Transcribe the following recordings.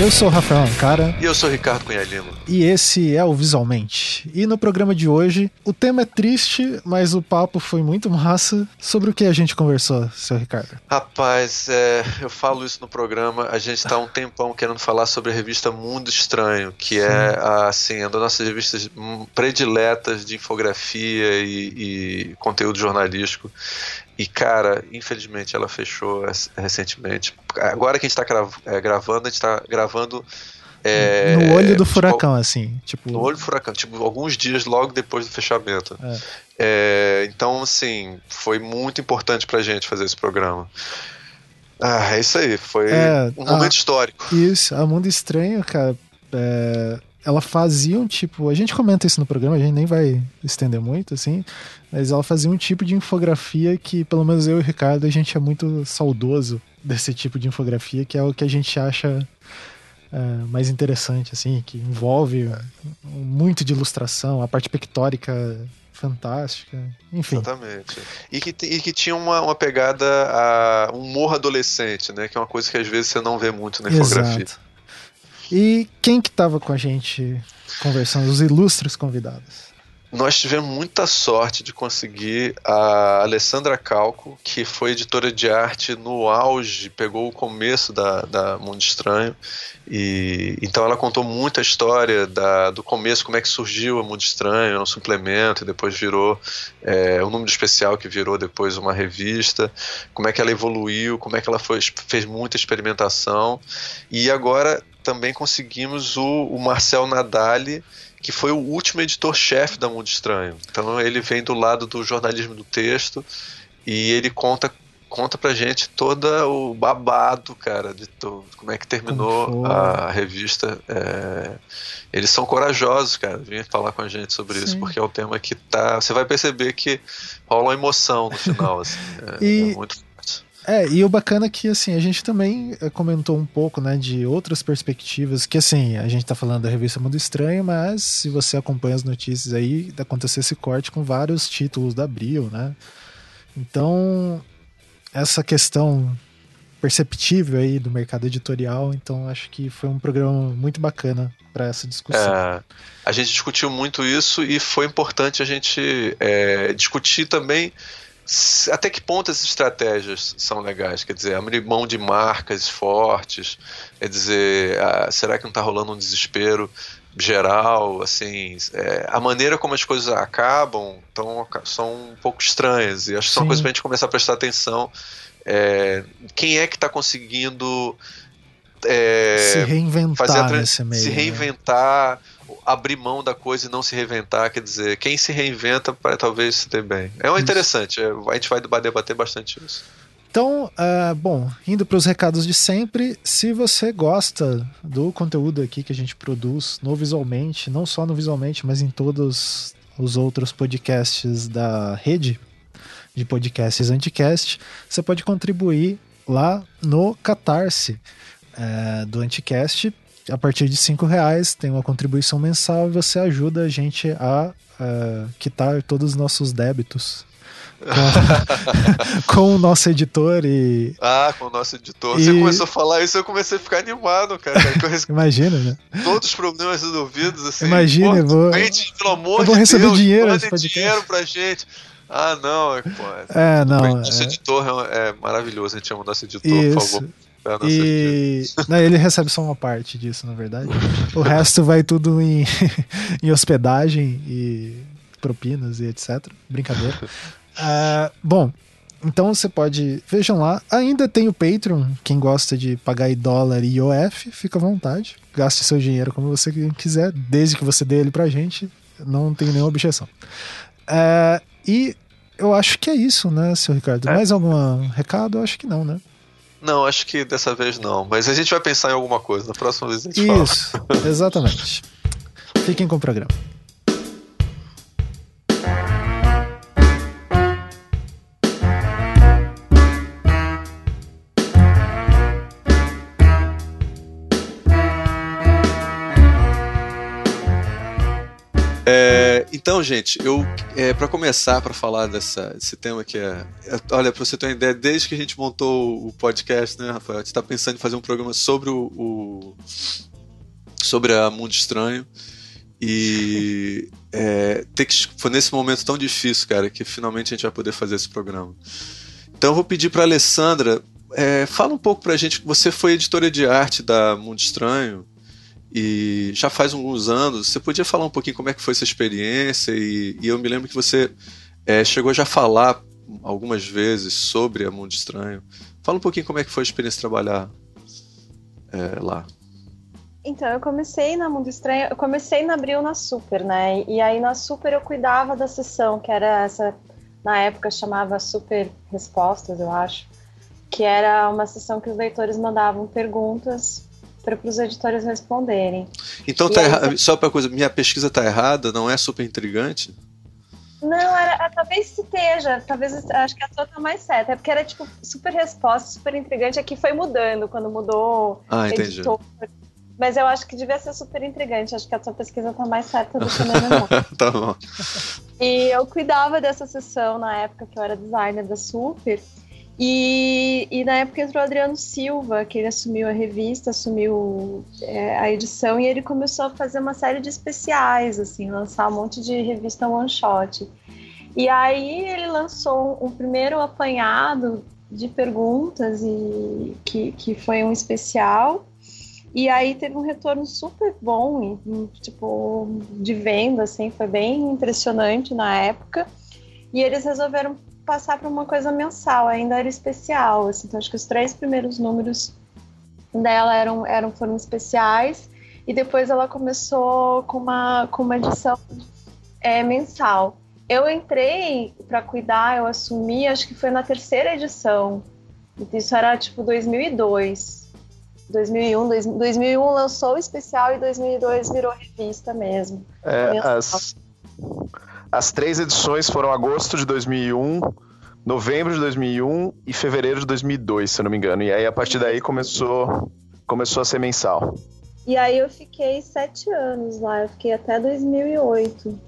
Eu sou o Rafael Ancara. E eu sou o Ricardo Cunha Lima. E esse é o Visualmente. E no programa de hoje, o tema é triste, mas o papo foi muito massa. Sobre o que a gente conversou, seu Ricardo? Rapaz, é, eu falo isso no programa. A gente tá um tempão querendo falar sobre a revista Mundo Estranho, que é, Sim. é assim, uma das nossas revistas prediletas de infografia e, e conteúdo jornalístico. E, cara, infelizmente ela fechou recentemente. Agora que a gente tá é, gravando, a gente tá gravando. É, no olho do tipo, furacão, assim. Tipo... No olho do furacão, tipo, alguns dias logo depois do fechamento. É. É, então, assim, foi muito importante pra gente fazer esse programa. Ah, é isso aí, foi é, um momento a, histórico. Isso, a Mundo Estranho, cara, é, ela fazia um tipo. A gente comenta isso no programa, a gente nem vai estender muito, assim. Mas ela fazia um tipo de infografia que, pelo menos eu e o Ricardo, a gente é muito saudoso desse tipo de infografia, que é o que a gente acha é, mais interessante, assim, que envolve muito de ilustração, a parte pictórica fantástica, enfim. Exatamente. E que, e que tinha uma, uma pegada a um humor adolescente, né? Que é uma coisa que às vezes você não vê muito na infografia. Exato. E quem que estava com a gente conversando? Os ilustres convidados. Nós tivemos muita sorte de conseguir a Alessandra Calco, que foi editora de arte no auge, pegou o começo da, da Mundo Estranho. E, então ela contou muita história da, do começo, como é que surgiu a Mundo Estranho, é um suplemento, e depois virou é, um número especial que virou depois uma revista, como é que ela evoluiu, como é que ela foi, fez muita experimentação. E agora também conseguimos o, o Marcel Nadali, que foi o último editor-chefe da Mundo Estranho. Então ele vem do lado do jornalismo do texto e ele conta conta pra gente todo o babado, cara, de to, como é que terminou a revista. É, eles são corajosos, cara, vêm falar com a gente sobre Sim. isso, porque é um tema que tá. Você vai perceber que rola uma emoção no final, assim. É, e... é muito é, e o bacana é que, assim, a gente também eh, comentou um pouco, né, de outras perspectivas, que, assim, a gente tá falando da revista Mundo Estranho, mas se você acompanha as notícias aí, aconteceu esse corte com vários títulos da Abril, né? Então, essa questão perceptível aí do mercado editorial, então acho que foi um programa muito bacana para essa discussão. É, a gente discutiu muito isso e foi importante a gente é, discutir também até que ponto essas estratégias são legais? Quer dizer, abrir mão de marcas fortes, quer dizer, ah, será que não está rolando um desespero geral? Assim, é, a maneira como as coisas acabam tão, são um pouco estranhas e acho que são coisas para a gente começar a prestar atenção. É, quem é que está conseguindo é, se reinventar fazer nesse meio, se né? reinventar, né? Abrir mão da coisa e não se reinventar, quer dizer, quem se reinventa para talvez se ter bem. É interessante, é, a gente vai debater bastante isso. Então, uh, bom, indo para os recados de sempre, se você gosta do conteúdo aqui que a gente produz no Visualmente, não só no Visualmente, mas em todos os outros podcasts da rede de podcasts Anticast, você pode contribuir lá no Catarse uh, do Anticast a partir de cinco reais tem uma contribuição mensal e você ajuda a gente a uh, quitar todos os nossos débitos com, com, o nosso editor e. Ah, com o nosso editor. E... Você começou a falar isso, eu comecei a ficar animado, cara. Imagina, né? Todos os problemas resolvidos, assim. Imagina, eu vou. Gente, pelo amor eu vou receber Deus, dinheiro, dinheiro pra gente. Ah, não, é, pô. É, não. O nosso é... editor é maravilhoso, a gente chama o nosso editor, isso. por favor. E não, ele recebe só uma parte disso, na verdade. o resto vai tudo em, em hospedagem e propinas e etc. Brincadeira. Uh, bom, então você pode. Vejam lá. Ainda tem o Patreon. Quem gosta de pagar em dólar e IOF, fica à vontade. Gaste seu dinheiro como você quiser, desde que você dê ele pra gente. Não tem nenhuma objeção. Uh, e eu acho que é isso, né, seu Ricardo? É. Mais algum recado? Eu acho que não, né? Não, acho que dessa vez não. Mas a gente vai pensar em alguma coisa. Na próxima vez a gente Isso, fala. exatamente. Fiquem com o programa. Então, gente, eu é, para começar para falar dessa, desse tema que é, é olha, para você ter uma ideia, desde que a gente montou o podcast, né, Rafael, a gente está pensando em fazer um programa sobre o, o sobre a Mundo Estranho e é, ter que, foi nesse momento tão difícil, cara, que finalmente a gente vai poder fazer esse programa. Então, eu vou pedir para Alessandra é, fala um pouco para a gente. Você foi editora de arte da Mundo Estranho e já faz alguns anos. Você podia falar um pouquinho como é que foi essa experiência? E, e eu me lembro que você é, chegou já a falar algumas vezes sobre a Mundo Estranho. Fala um pouquinho como é que foi a experiência de trabalhar é, lá. Então, eu comecei na Mundo Estranho, eu comecei na Abril na Super, né? E aí na Super eu cuidava da sessão, que era essa, na época chamava Super Respostas, eu acho, que era uma sessão que os leitores mandavam perguntas para os editores responderem. Então, tá aí, só para coisa, minha pesquisa está errada, não é super intrigante? Não, era, é, talvez esteja, talvez acho que a sua tá mais certa, é porque era tipo super resposta, super intrigante, aqui foi mudando quando mudou ah, editor. Mas eu acho que devia ser super intrigante, acho que a sua pesquisa tá mais certa do que a minha tá bom. E eu cuidava dessa sessão na época que eu era designer da Super, e, e, na época entrou o Adriano Silva, que ele assumiu a revista, assumiu é, a edição, e ele começou a fazer uma série de especiais, assim, lançar um monte de revista one shot. E aí ele lançou um, primeiro apanhado de perguntas, e que, que foi um especial. E aí teve um retorno super bom, tipo, de venda, assim, foi bem impressionante na época. E eles resolveram passar para uma coisa mensal, ainda era especial. Assim, então, acho que os três primeiros números dela eram, eram foram especiais e depois ela começou com uma, com uma edição é, mensal. Eu entrei para cuidar, eu assumi, acho que foi na terceira edição. Isso era tipo 2002. 2001, 2001 lançou o especial e 2002 virou revista mesmo. É, as, as três edições foram agosto de 2001, novembro de 2001 e fevereiro de 2002, se eu não me engano. E aí, a partir daí, começou, começou a ser mensal. E aí eu fiquei sete anos lá, eu fiquei até 2008.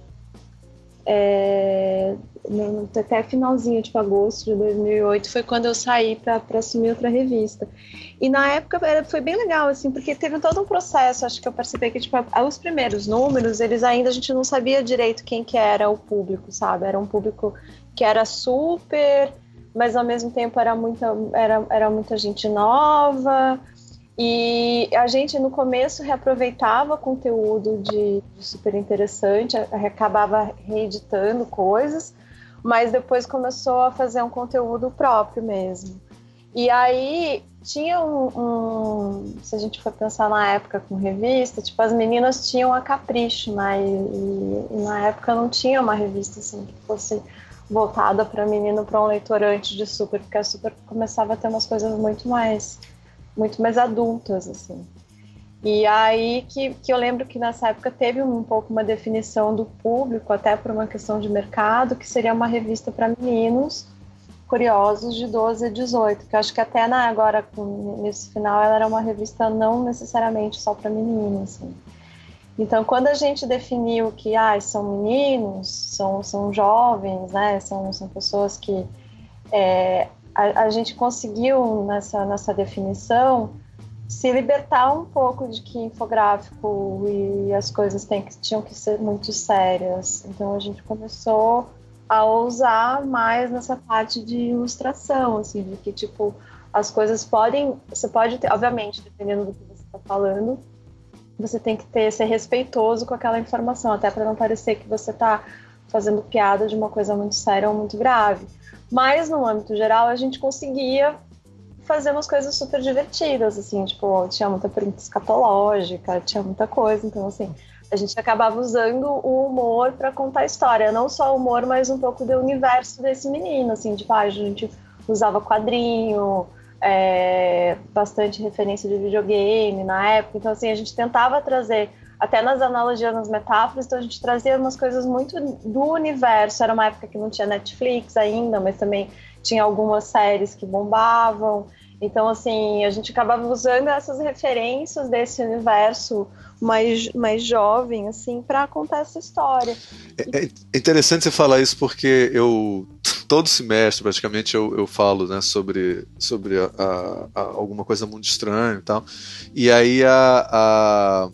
É, até finalzinho, tipo agosto de 2008, foi quando eu saí para assumir outra revista. E na época era, foi bem legal, assim, porque teve todo um processo, acho que eu percebi que, tipo, os primeiros números, eles ainda, a gente não sabia direito quem que era o público, sabe? Era um público que era super, mas ao mesmo tempo era muita, era, era muita gente nova, e a gente no começo reaproveitava conteúdo de, de super interessante, acabava reeditando coisas, mas depois começou a fazer um conteúdo próprio mesmo. E aí tinha um, um, se a gente for pensar na época com revista, tipo as meninas tinham a Capricho, né? E, na época não tinha uma revista assim que fosse voltada para menino, para um leitor antes de Super, porque a Super começava a ter umas coisas muito mais muito mais adultas assim. E aí que, que eu lembro que nessa época teve um pouco uma definição do público, até por uma questão de mercado, que seria uma revista para meninos curiosos de 12 a 18, que eu acho que até na, agora, nesse final, ela era uma revista não necessariamente só para meninos. Assim. Então, quando a gente definiu que ah, são meninos, são, são jovens, né, são, são pessoas que é, a, a gente conseguiu nessa, nessa definição se libertar um pouco de que infográfico e as coisas que, tinham que ser muito sérias. Então a gente começou a usar mais nessa parte de ilustração, assim, de que tipo as coisas podem, você pode ter, obviamente, dependendo do que você está falando, você tem que ter ser respeitoso com aquela informação, até para não parecer que você está fazendo piada de uma coisa muito séria ou muito grave. Mas no âmbito geral a gente conseguia fazer umas coisas super divertidas, assim, tipo, tinha muita pergunta escatológica, tinha muita coisa, então, assim, a gente acabava usando o humor para contar a história, não só o humor, mas um pouco do universo desse menino, assim, tipo, ah, a gente usava quadrinho, é, bastante referência de videogame na época, então, assim, a gente tentava trazer até nas analogias, nas metáforas, então a gente trazia umas coisas muito do universo. Era uma época que não tinha Netflix ainda, mas também tinha algumas séries que bombavam. Então, assim, a gente acabava usando essas referências desse universo mais, mais jovem, assim, para contar essa história. É, é, interessante você falar isso porque eu todo semestre praticamente eu, eu falo né, sobre, sobre a, a, a alguma coisa muito estranha e tal. E aí a, a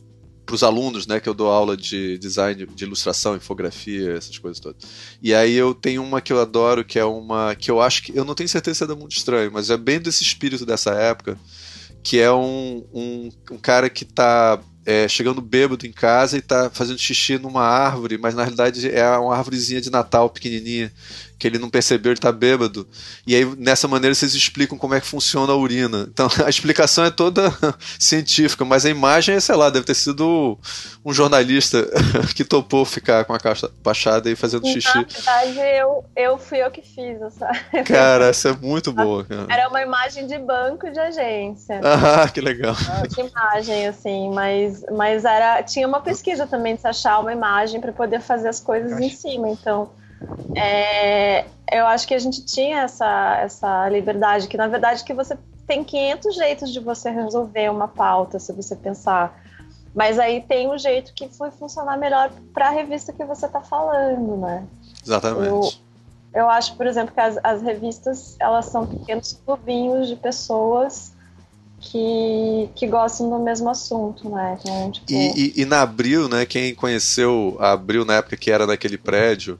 para os alunos, né, que eu dou aula de design, de ilustração, infografia, essas coisas todas. E aí eu tenho uma que eu adoro, que é uma que eu acho que eu não tenho certeza se é da Mundo Estranho, mas é bem desse espírito dessa época, que é um, um, um cara que está é, chegando bêbado em casa e tá fazendo xixi numa árvore, mas na realidade é uma árvorezinha de Natal pequenininha que ele não percebeu, ele tá bêbado. E aí, nessa maneira, vocês explicam como é que funciona a urina. Então, a explicação é toda científica, mas a imagem é, sei lá, deve ter sido um jornalista que topou ficar com a caixa baixada e fazendo xixi. Na verdade, eu, eu fui eu que fiz essa. Cara, essa é muito boa. Cara. Era uma imagem de banco de agência. Ah, que legal. De imagem, assim, mas, mas era, tinha uma pesquisa também de se achar uma imagem para poder fazer as coisas em cima, então é, eu acho que a gente tinha essa, essa liberdade, que na verdade que você tem 500 jeitos de você resolver uma pauta, se você pensar. Mas aí tem um jeito que foi funcionar melhor para a revista que você está falando, né? Exatamente. Eu, eu acho, por exemplo, que as, as revistas elas são pequenos clubinhos de pessoas que, que gostam do mesmo assunto, né? Então, tipo... e, e, e, na Abril, né? Quem conheceu a Abril na época que era naquele prédio,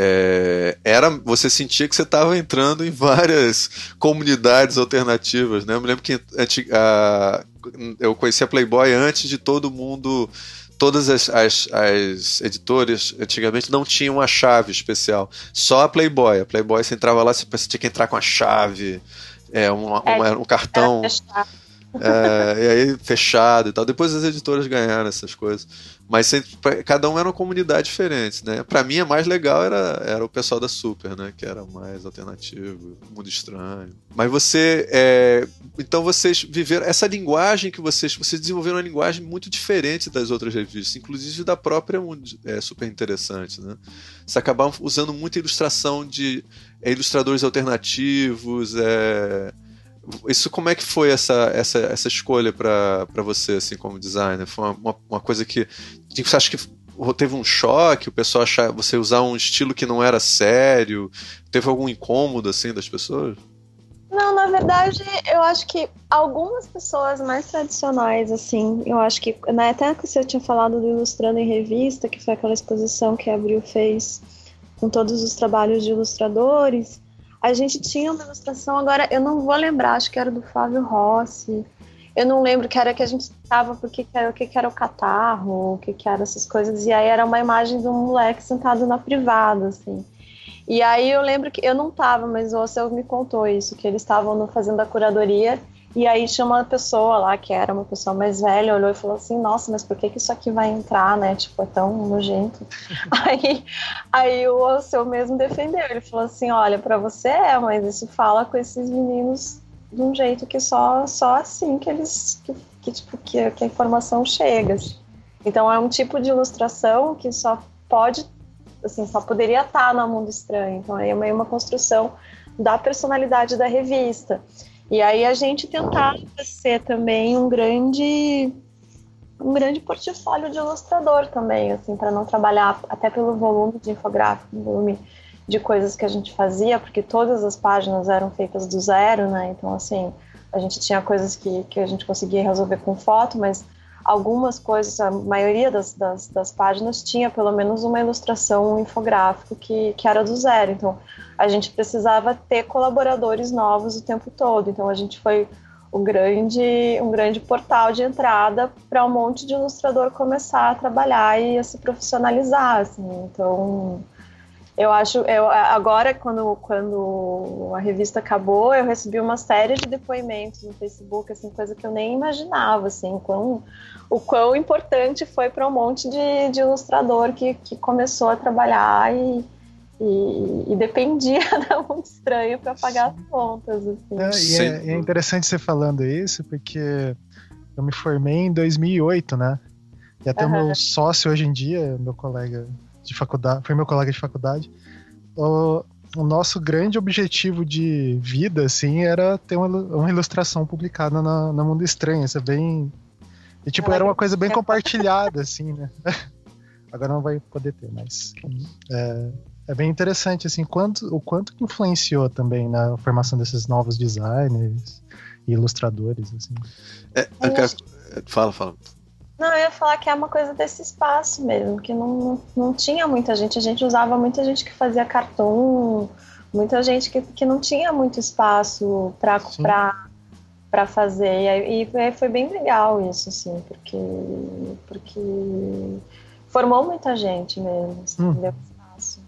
é, era você sentia que você estava entrando em várias comunidades alternativas, né? Eu me lembro que a, eu conheci a Playboy antes de todo mundo todas as, as, as, editoras antigamente não tinham uma chave especial. Só a Playboy. A Playboy você entrava lá, você tinha que entrar com a chave, é, uma, uma, um cartão. É, e aí fechado e tal. Depois as editoras ganharam essas coisas. Mas cada um era uma comunidade diferente, né? Pra mim, a mais legal era, era o pessoal da Super, né? Que era mais alternativo, mundo estranho. Mas você. É, então vocês viveram. Essa linguagem que vocês. Vocês desenvolveram uma linguagem muito diferente das outras revistas, inclusive da própria é super interessante, né? Vocês acabaram usando muita ilustração de é, ilustradores alternativos, é isso como é que foi essa, essa, essa escolha para você, assim, como designer? Foi uma, uma, coisa que. Você acha que teve um choque, o pessoal achar você usar um estilo que não era sério? Teve algum incômodo, assim, das pessoas? Não, na verdade, eu acho que algumas pessoas mais tradicionais, assim, eu acho que, né, até que você tinha falado do Ilustrando em Revista, que foi aquela exposição que a Abril fez com todos os trabalhos de ilustradores, a gente tinha uma ilustração, agora eu não vou lembrar, acho que era do Flávio Rossi. Eu não lembro que era que a gente estava, porque que era, o que, que era o catarro, o que, que era essas coisas. E aí era uma imagem de um moleque sentado na privada, assim. E aí eu lembro que eu não estava, mas o Ocel me contou isso, que eles estavam fazendo a curadoria e aí tinha uma pessoa lá, que era uma pessoa mais velha, olhou e falou assim, nossa, mas por que, que isso aqui vai entrar, né? Tipo, é tão nojento. aí, aí o seu mesmo defendeu, ele falou assim, olha, para você é, mas isso fala com esses meninos de um jeito que só, só assim que eles, que, que tipo, que, que a informação chega. Então é um tipo de ilustração que só pode, assim, só poderia estar no Mundo Estranho. Então é meio uma construção da personalidade da revista. E aí a gente tentava ser também um grande um grande portfólio de ilustrador também, assim, para não trabalhar até pelo volume de infográfico, volume de coisas que a gente fazia, porque todas as páginas eram feitas do zero, né? Então, assim, a gente tinha coisas que, que a gente conseguia resolver com foto, mas algumas coisas, a maioria das, das, das páginas tinha pelo menos uma ilustração, um infográfico que, que era do zero. Então, a gente precisava ter colaboradores novos o tempo todo. Então a gente foi um grande, um grande portal de entrada para um monte de ilustrador começar a trabalhar e a se profissionalizar. Assim. Então eu acho, eu, agora quando, quando a revista acabou, eu recebi uma série de depoimentos no Facebook, assim, coisa que eu nem imaginava, assim, quão, o quão importante foi para um monte de, de ilustrador que, que começou a trabalhar e, e, e, dependia da muito estranho para pagar as contas. Assim. É, e é, é, interessante você falando isso, porque eu me formei em 2008, né? E até uhum. meu sócio hoje em dia, meu colega de faculdade, foi meu colega de faculdade, o, o nosso grande objetivo de vida, assim, era ter uma, uma ilustração publicada na, na Mundo Estranho. Isso é bem. E, tipo, era uma coisa bem compartilhada, assim, né? Agora não vai poder ter, mas. É, é bem interessante, assim, quanto, o quanto que influenciou também na formação desses novos designers e ilustradores, assim. É, é, fala, fala. Não, eu ia falar que é uma coisa desse espaço mesmo, que não, não tinha muita gente. A gente usava muita gente que fazia cartoon, muita gente que, que não tinha muito espaço para fazer. E, e foi bem legal isso, assim, porque, porque formou muita gente mesmo, assim, hum. deu espaço.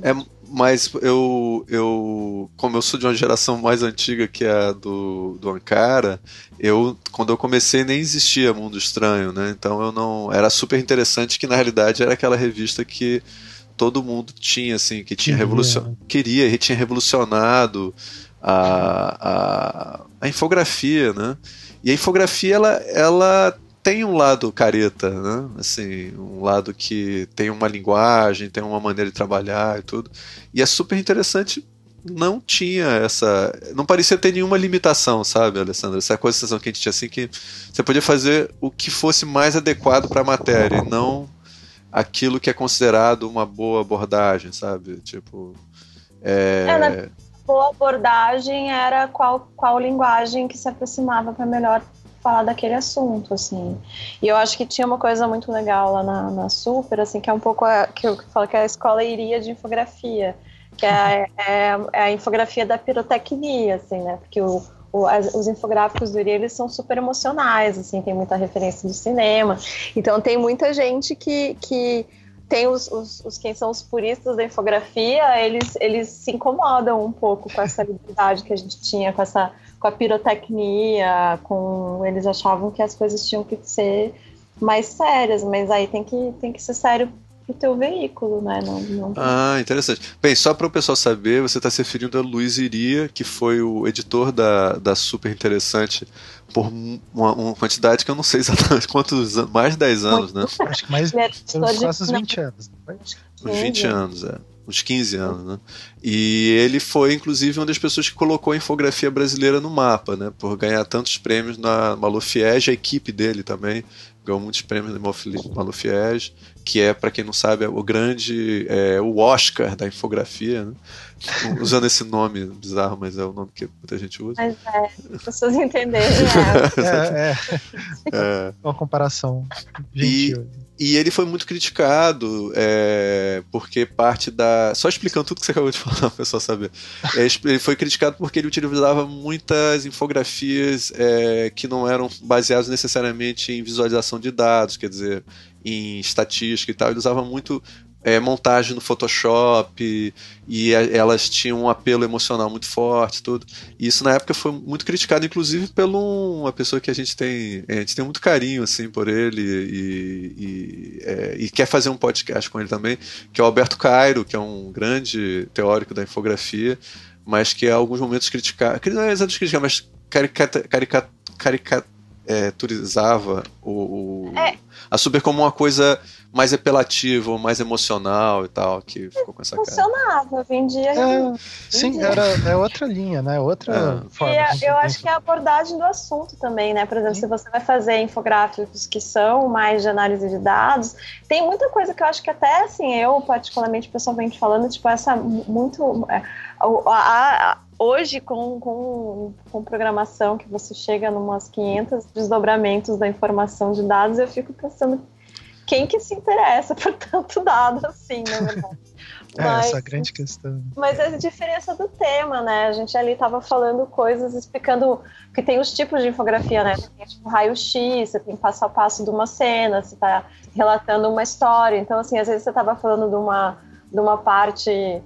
É, mas eu, eu, como eu sou de uma geração mais antiga que a do, do Ankara, eu, quando eu comecei nem existia Mundo Estranho, né? Então eu não, era super interessante que na realidade era aquela revista que todo mundo tinha, assim, que tinha revolucionado, queria, e tinha revolucionado a, a, a infografia, né? E a infografia ela, ela tem um lado careta, né? Assim, um lado que tem uma linguagem, tem uma maneira de trabalhar e tudo. E é super interessante. Não tinha essa. Não parecia ter nenhuma limitação, sabe, Alessandra? Essa coisa sensação que a gente tinha assim que você podia fazer o que fosse mais adequado para a matéria, e não aquilo que é considerado uma boa abordagem, sabe? Tipo. É... É, né? boa abordagem era qual, qual linguagem que se aproximava para melhor falar daquele assunto, assim. E eu acho que tinha uma coisa muito legal lá na, na Super, assim, que é um pouco a, que eu falo que é a escola iria de infografia, que é, é, é a infografia da pirotecnia, assim, né? Porque o, o, as, os infográficos do Iri, eles são super emocionais, assim, tem muita referência do cinema. Então tem muita gente que, que tem os, os, os, quem são os puristas da infografia, eles, eles se incomodam um pouco com essa liberdade que a gente tinha, com essa com a pirotecnia, com eles achavam que as coisas tinham que ser mais sérias, mas aí tem que, tem que ser sério pro teu veículo, né? Não, não... Ah, interessante. Bem, só para o pessoal saber, você está se referindo a Luiz Iria, que foi o editor da, da Super Interessante por uma, uma, quantidade que eu não sei exatamente quantos anos, mais de 10 anos, né? Acho que mais pelos quase 20 anos. Uns 20 anos, é uns 15 anos, né? E ele foi, inclusive, uma das pessoas que colocou a infografia brasileira no mapa, né? Por ganhar tantos prêmios na Malufiege, a equipe dele também ganhou muitos prêmios na Malufiege, que é, para quem não sabe, é o grande, é, o Oscar da infografia, né? Usando esse nome bizarro, mas é o nome que muita gente usa. Mas é, as pessoas entenderem. É, é, é. Uma comparação gentil. E, e ele foi muito criticado, é, porque parte da. Só explicando tudo que você acabou de falar, o pessoal saber. É, ele foi criticado porque ele utilizava muitas infografias é, que não eram baseadas necessariamente em visualização de dados, quer dizer, em estatística e tal. Ele usava muito é, montagem no Photoshop e a, elas tinham um apelo emocional muito forte tudo e isso na época foi muito criticado inclusive pelo uma pessoa que a gente tem a gente tem muito carinho assim por ele e, e, é, e quer fazer um podcast com ele também que é o Alberto Cairo que é um grande teórico da infografia mas que em alguns momentos criticar não é exatamente criticar mas caricaturizava o, o é. a super como uma coisa mais apelativo, mais emocional e tal, que ficou com essa Funcionava, cara. vendia. É, sim, era, é outra linha, né? Outra é. forma. E eu acho que é a abordagem do assunto também, né? Por exemplo, sim. se você vai fazer infográficos que são mais de análise de dados, tem muita coisa que eu acho que até assim, eu particularmente pessoalmente falando, tipo, essa muito. É, a, a, hoje, com, com, com programação, que você chega em umas 500 desdobramentos da informação de dados, eu fico pensando quem que se interessa por tanto dado assim, na verdade. é, mas, essa é grande questão. Mas é a diferença do tema, né? A gente ali estava falando coisas, explicando que tem os tipos de infografia, né? Tem tipo raio-x, você tem passo a passo de uma cena, você está relatando uma história. Então, assim, às vezes você estava falando de uma, de uma parte,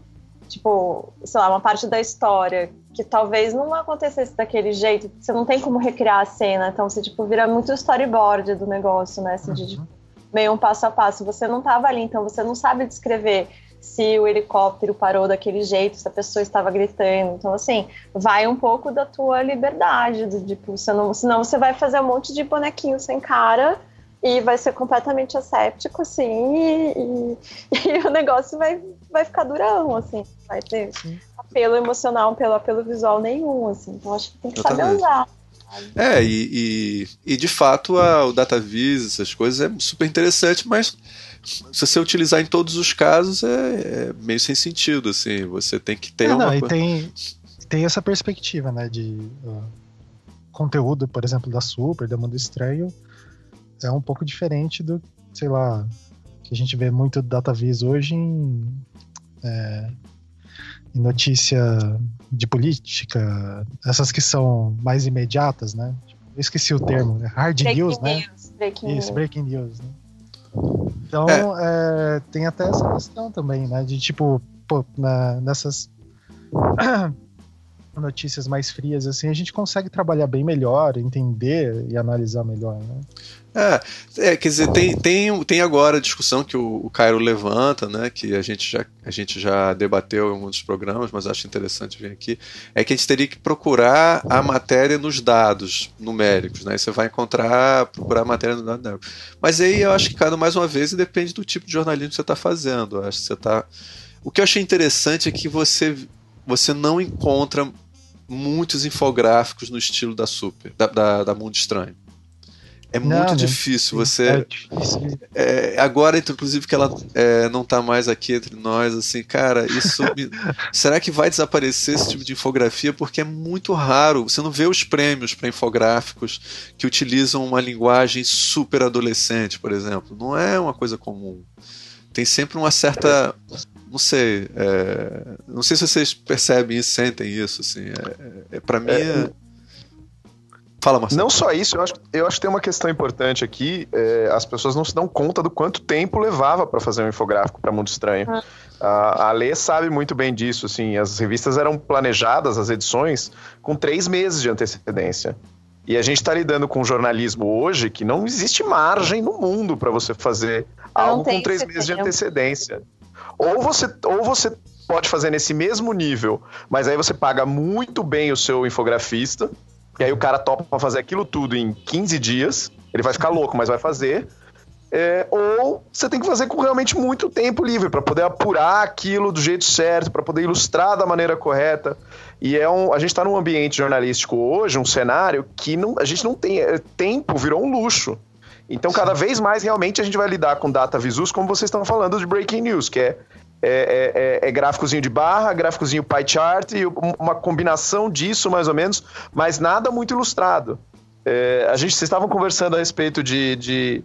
tipo, sei lá, uma parte da história que talvez não acontecesse daquele jeito, você não tem como recriar a cena, então você, tipo, vira muito storyboard do negócio, né? Assim, uhum. de, tipo, meio um passo a passo. Você não estava ali, então você não sabe descrever se o helicóptero parou daquele jeito, se a pessoa estava gritando. Então, assim, vai um pouco da tua liberdade, do, tipo, você não, senão você vai fazer um monte de bonequinho sem cara e vai ser completamente asséptico, assim, e, e, e, o negócio vai, vai ficar durão, assim, vai ter Sim. apelo emocional, apelo, apelo visual nenhum, assim, então acho que tem que saber usar. É, e, e, e, de fato a, o DataVis, essas coisas, é super interessante, mas se você utilizar em todos os casos é, é meio sem sentido, assim, você tem que ter é, uma... Não, e tem, tem essa perspectiva, né, de uh, conteúdo, por exemplo, da Super, da Mundo Estranho, é um pouco diferente do, sei lá, que a gente vê muito DataVis hoje em, é, em notícia de política, essas que são mais imediatas, né? Eu esqueci o termo, é hard breaking news, né? News, breaking Isso, breaking news, né? Então, é. É, tem até essa questão também, né? De tipo, pô, na, nessas notícias mais frias, assim, a gente consegue trabalhar bem melhor, entender e analisar melhor, né? É, é quer dizer, tem, tem, tem agora a discussão que o, o Cairo levanta, né, que a gente, já, a gente já debateu em alguns dos programas, mas acho interessante vir aqui, é que a gente teria que procurar a matéria nos dados numéricos, né, você vai encontrar, procurar a matéria nos dados numéricos. Mas aí eu acho que cada mais uma vez depende do tipo de jornalismo que você está fazendo, eu acho que você está... O que eu achei interessante é que você, você não encontra muitos infográficos no estilo da Super, da, da, da Mundo Estranho. É não, muito difícil você. É difícil. É, agora, inclusive, que ela é, não está mais aqui entre nós, assim, cara, isso. me... Será que vai desaparecer esse tipo de infografia? Porque é muito raro. Você não vê os prêmios para infográficos que utilizam uma linguagem super adolescente, por exemplo. Não é uma coisa comum. Tem sempre uma certa não sei, é, não sei se vocês percebem e sentem isso, assim, é, é para mim é, é... Fala, Marcelo. Não só isso, eu acho, eu acho que tem uma questão importante aqui, é, as pessoas não se dão conta do quanto tempo levava para fazer um infográfico para Mundo Estranho. Ah. A, a Lê sabe muito bem disso, assim, as revistas eram planejadas, as edições, com três meses de antecedência. E a gente está lidando com jornalismo hoje que não existe margem no mundo para você fazer algo com três meses de antecedência. Ou você, ou você pode fazer nesse mesmo nível, mas aí você paga muito bem o seu infografista, e aí o cara topa pra fazer aquilo tudo em 15 dias, ele vai ficar louco, mas vai fazer. É, ou você tem que fazer com realmente muito tempo livre para poder apurar aquilo do jeito certo, para poder ilustrar da maneira correta. E é um, a gente está num ambiente jornalístico hoje, um cenário que não, a gente não tem. É, tempo virou um luxo. Então, cada vez mais, realmente, a gente vai lidar com data visus, como vocês estão falando de breaking news, que é, é, é, é gráficozinho de barra, gráficozinho pie chart e uma combinação disso, mais ou menos, mas nada muito ilustrado. É, a gente, vocês estavam conversando a respeito de, de,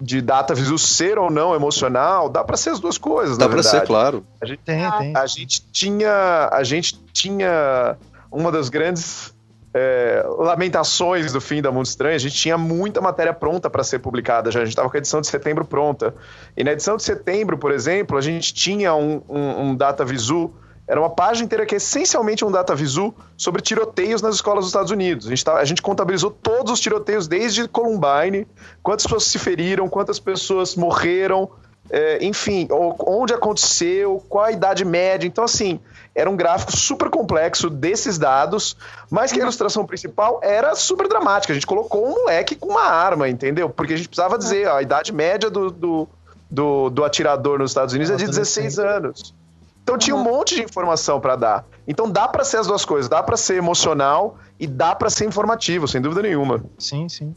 de data visus ser ou não emocional, dá para ser as duas coisas, Dá para ser, claro. A gente, tem, tem. A gente tinha, a gente tinha uma das grandes é, lamentações do fim da Mundo Estranho, a gente tinha muita matéria pronta para ser publicada já. A gente estava com a edição de setembro pronta. E na edição de setembro, por exemplo, a gente tinha um, um, um data visu. Era uma página inteira que é essencialmente um data visu sobre tiroteios nas escolas dos Estados Unidos. A gente, tá, a gente contabilizou todos os tiroteios desde Columbine, quantas pessoas se feriram, quantas pessoas morreram, é, enfim, onde aconteceu, qual a idade média. Então, assim, era um gráfico super complexo desses dados, mas que a ilustração principal era super dramática. A gente colocou um moleque com uma arma, entendeu? Porque a gente precisava dizer, ó, a idade média do, do, do, do atirador nos Estados Unidos é de 16 anos. Então tinha um monte de informação para dar. Então dá para ser as duas coisas, dá para ser emocional e dá para ser informativo, sem dúvida nenhuma. Sim, sim.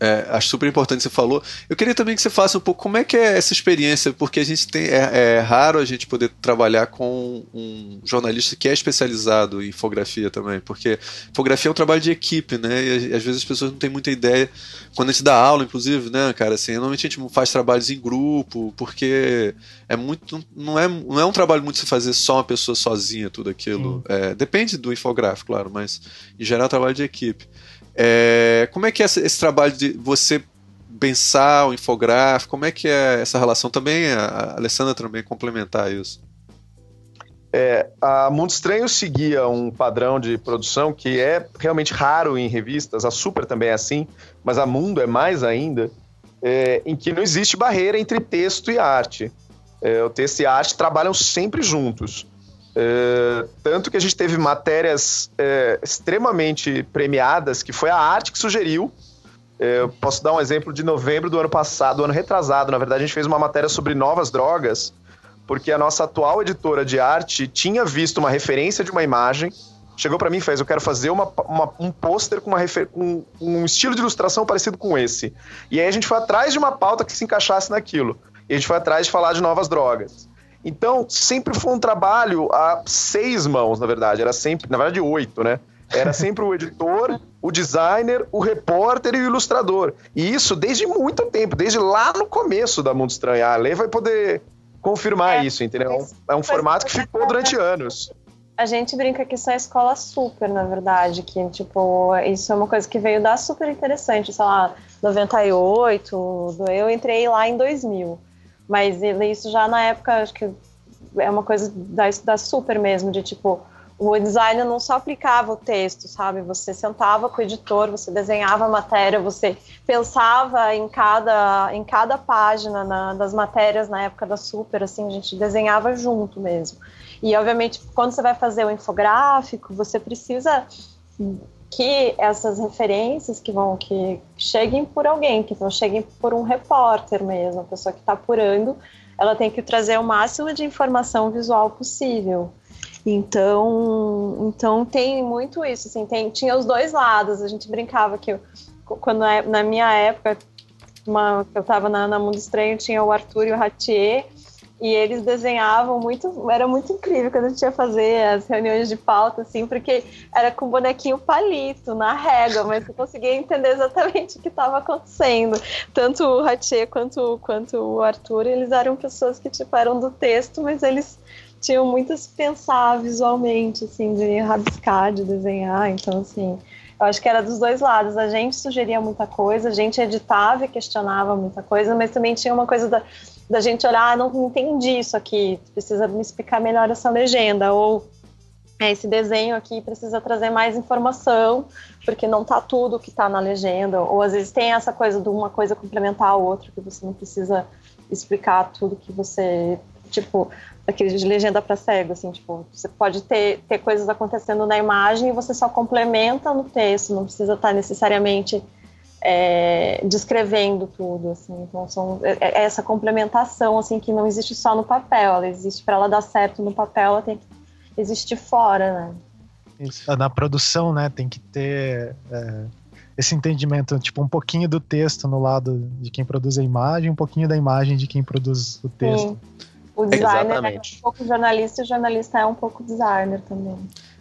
É, acho super importante que você falou. Eu queria também que você faça um pouco como é que é essa experiência, porque a gente tem é, é, raro a gente poder trabalhar com um jornalista que é especializado em infografia também, porque infografia é um trabalho de equipe, né? E às vezes as pessoas não têm muita ideia. Quando a gente dá aula, inclusive, né, cara, assim, normalmente a gente faz trabalhos em grupo, porque é muito, não é, não é um trabalho muito se fazer só uma pessoa sozinha tudo aquilo. É, depende do infográfico, claro, mas em geral é um trabalho de equipe. É, como é que é esse, trabalho de você pensar o infográfico? Como é que é essa relação também? A Alessandra também complementar isso. É, a Mundo Estranho seguia um padrão de produção que é realmente raro em revistas, a Super também é assim, mas a Mundo é mais ainda, é, em que não existe barreira entre texto e arte. É, o texto e a arte trabalham sempre juntos. É, tanto que a gente teve matérias é, extremamente premiadas, que foi a arte que sugeriu Eu posso dar um exemplo de novembro do ano passado, do ano retrasado. Na verdade, a gente fez uma matéria sobre novas drogas, porque a nossa atual editora de arte tinha visto uma referência de uma imagem, chegou para mim e fez: Eu quero fazer uma, uma, um pôster com, com um estilo de ilustração parecido com esse. E aí a gente foi atrás de uma pauta que se encaixasse naquilo. E a gente foi atrás de falar de novas drogas. Então, sempre foi um trabalho a seis mãos, na verdade. Era sempre, na verdade, oito, né? Era sempre o editor, o designer, o repórter e o ilustrador. E isso desde muito tempo, desde lá no começo da Mundo Estranho. A Lei vai poder confirmar é, isso, entendeu? É um formato que ficou durante anos. A gente brinca que isso é escola super, na verdade, que, tipo, isso é uma coisa que veio dar super interessante, sei lá, 98, eu entrei lá em 2000. Mas isso já na época, acho que é uma coisa da, da super mesmo, de tipo, o designer não só aplicava o texto, sabe? Você sentava com o editor, você desenhava a matéria, você pensava em cada, em cada página na, das matérias na época da Super, assim, a gente desenhava junto mesmo. E, obviamente, quando você vai fazer o infográfico, você precisa que essas referências que vão que cheguem por alguém, que vão cheguem por um repórter mesmo, a pessoa que está apurando, ela tem que trazer o máximo de informação visual possível. Então, então tem muito isso, assim, tem, tinha os dois lados. A gente brincava que quando na minha época, uma, eu estava na, na Mundo Estranho, tinha o Arthur e o Ratier, e eles desenhavam muito, era muito incrível quando a gente ia fazer as reuniões de pauta, assim, porque era com bonequinho palito, na régua, mas eu conseguia entender exatamente o que estava acontecendo. Tanto o Ratier quanto, quanto o Arthur, eles eram pessoas que, tipo, eram do texto, mas eles tinham muito a se pensar visualmente, assim, de rabiscar, de desenhar, então, assim... Eu acho que era dos dois lados. A gente sugeria muita coisa, a gente editava e questionava muita coisa, mas também tinha uma coisa da, da gente olhar, ah, não entendi isso aqui, precisa me explicar melhor essa legenda, ou é, esse desenho aqui precisa trazer mais informação, porque não está tudo que está na legenda, ou às vezes tem essa coisa de uma coisa complementar a outra, que você não precisa explicar tudo que você, tipo, aquele de legenda para cego, assim, tipo, você pode ter, ter coisas acontecendo na imagem e você só complementa no texto, não precisa estar tá necessariamente é, descrevendo tudo, assim. Então são é, é, essa complementação assim que não existe só no papel, ela existe para ela dar certo no papel, ela tem que existir fora, né? Isso. Na produção, né, tem que ter é, esse entendimento, tipo um pouquinho do texto no lado de quem produz a imagem, um pouquinho da imagem de quem produz o texto. Sim. O designer Exatamente. é um pouco jornalista e o jornalista é um pouco designer também.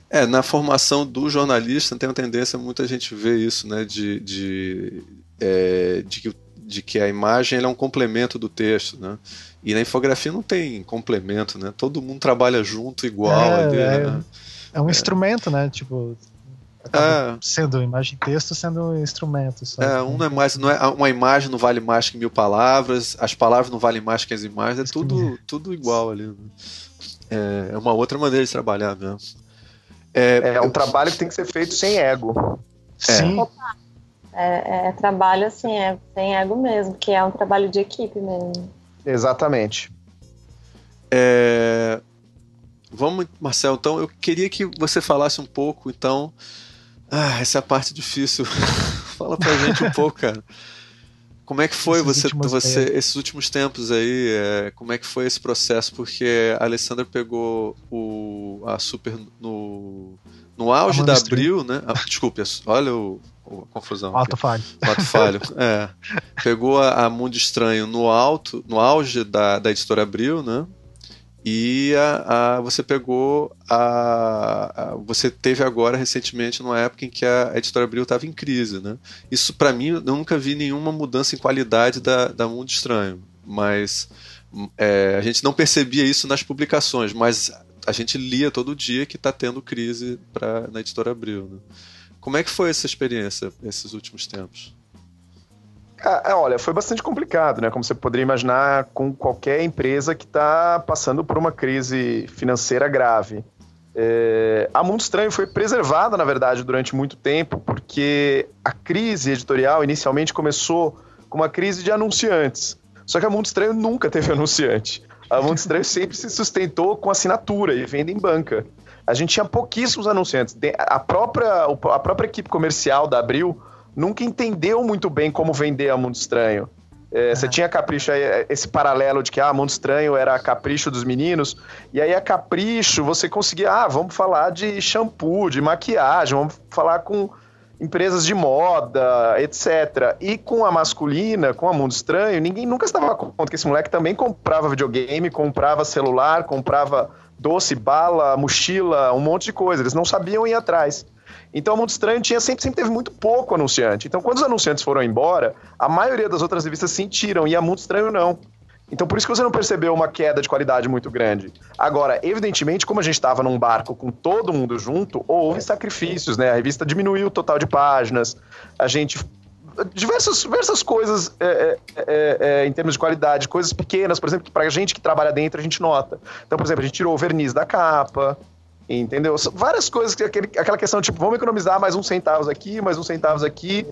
É, na formação do jornalista tem uma tendência, muita gente vê isso, né, de, de, é, de, que, de que a imagem é um complemento do texto, né? E na infografia não tem complemento, né? Todo mundo trabalha junto, igual. É, ali, é, né? é um é. instrumento, né? Tipo, é. sendo imagem texto sendo um instrumento. Só. É, um não é mais, não é, uma imagem não vale mais que mil palavras, as palavras não valem mais que as imagens, é tudo, tudo igual ali. Né? É, é uma outra maneira de trabalhar mesmo. É, é um trabalho que tem que ser feito sem ego. Sim. É, é, trabalho assim, é sem ego mesmo, que é um trabalho de equipe mesmo. Exatamente. É... Vamos, Marcel, então eu queria que você falasse um pouco, então. Ah, essa é a parte difícil. Fala pra gente um pouco, cara. Como é que foi você, você esses últimos tempos aí? É, como é que foi esse processo? Porque a Alessandra pegou o, a Super no, no auge da Abril, né? Ah, desculpe, olha o, a confusão. Alto falho. Alto falho. é. Pegou a, a Mundo Estranho no alto, no auge da, da editora Abril, né? E a, a, você pegou a, a, Você teve agora, recentemente, numa época em que a editora Abril estava em crise. Né? Isso, para mim, eu nunca vi nenhuma mudança em qualidade da, da Mundo Estranho. Mas é, a gente não percebia isso nas publicações, mas a gente lia todo dia que está tendo crise pra, na editora Abril. Né? Como é que foi essa experiência esses últimos tempos? É, olha, foi bastante complicado, né? Como você poderia imaginar com qualquer empresa que está passando por uma crise financeira grave. É, a Mundo Estranho foi preservada, na verdade, durante muito tempo, porque a crise editorial inicialmente começou com uma crise de anunciantes. Só que a Mundo Estranho nunca teve anunciante. A Mundo Estranho sempre se sustentou com assinatura e venda em banca. A gente tinha pouquíssimos anunciantes. A própria, a própria equipe comercial da Abril nunca entendeu muito bem como vender a Mundo Estranho. É, Você tinha Capricho, aí, esse paralelo de que ah, Mundo Estranho era Capricho dos meninos, e aí a Capricho você conseguia, ah, vamos falar de shampoo, de maquiagem, vamos falar com empresas de moda, etc. E com a masculina, com a Mundo Estranho, ninguém nunca estava conta que esse moleque também comprava videogame, comprava celular, comprava doce, bala, mochila, um monte de coisa. Eles não sabiam ir atrás. Então, o Mundo Estranho tinha sempre, sempre teve muito pouco anunciante. Então, quando os anunciantes foram embora, a maioria das outras revistas sentiram, e a Mundo Estranho não. Então, por isso que você não percebeu uma queda de qualidade muito grande. Agora, evidentemente, como a gente estava num barco com todo mundo junto, houve sacrifícios, né? A revista diminuiu o total de páginas, a gente diversas, diversas coisas é, é, é, é, em termos de qualidade, coisas pequenas, por exemplo, que pra gente que trabalha dentro a gente nota. Então, por exemplo, a gente tirou o verniz da capa, entendeu? Várias coisas, que aquele, aquela questão tipo, vamos economizar mais uns centavos aqui, mais uns centavos aqui,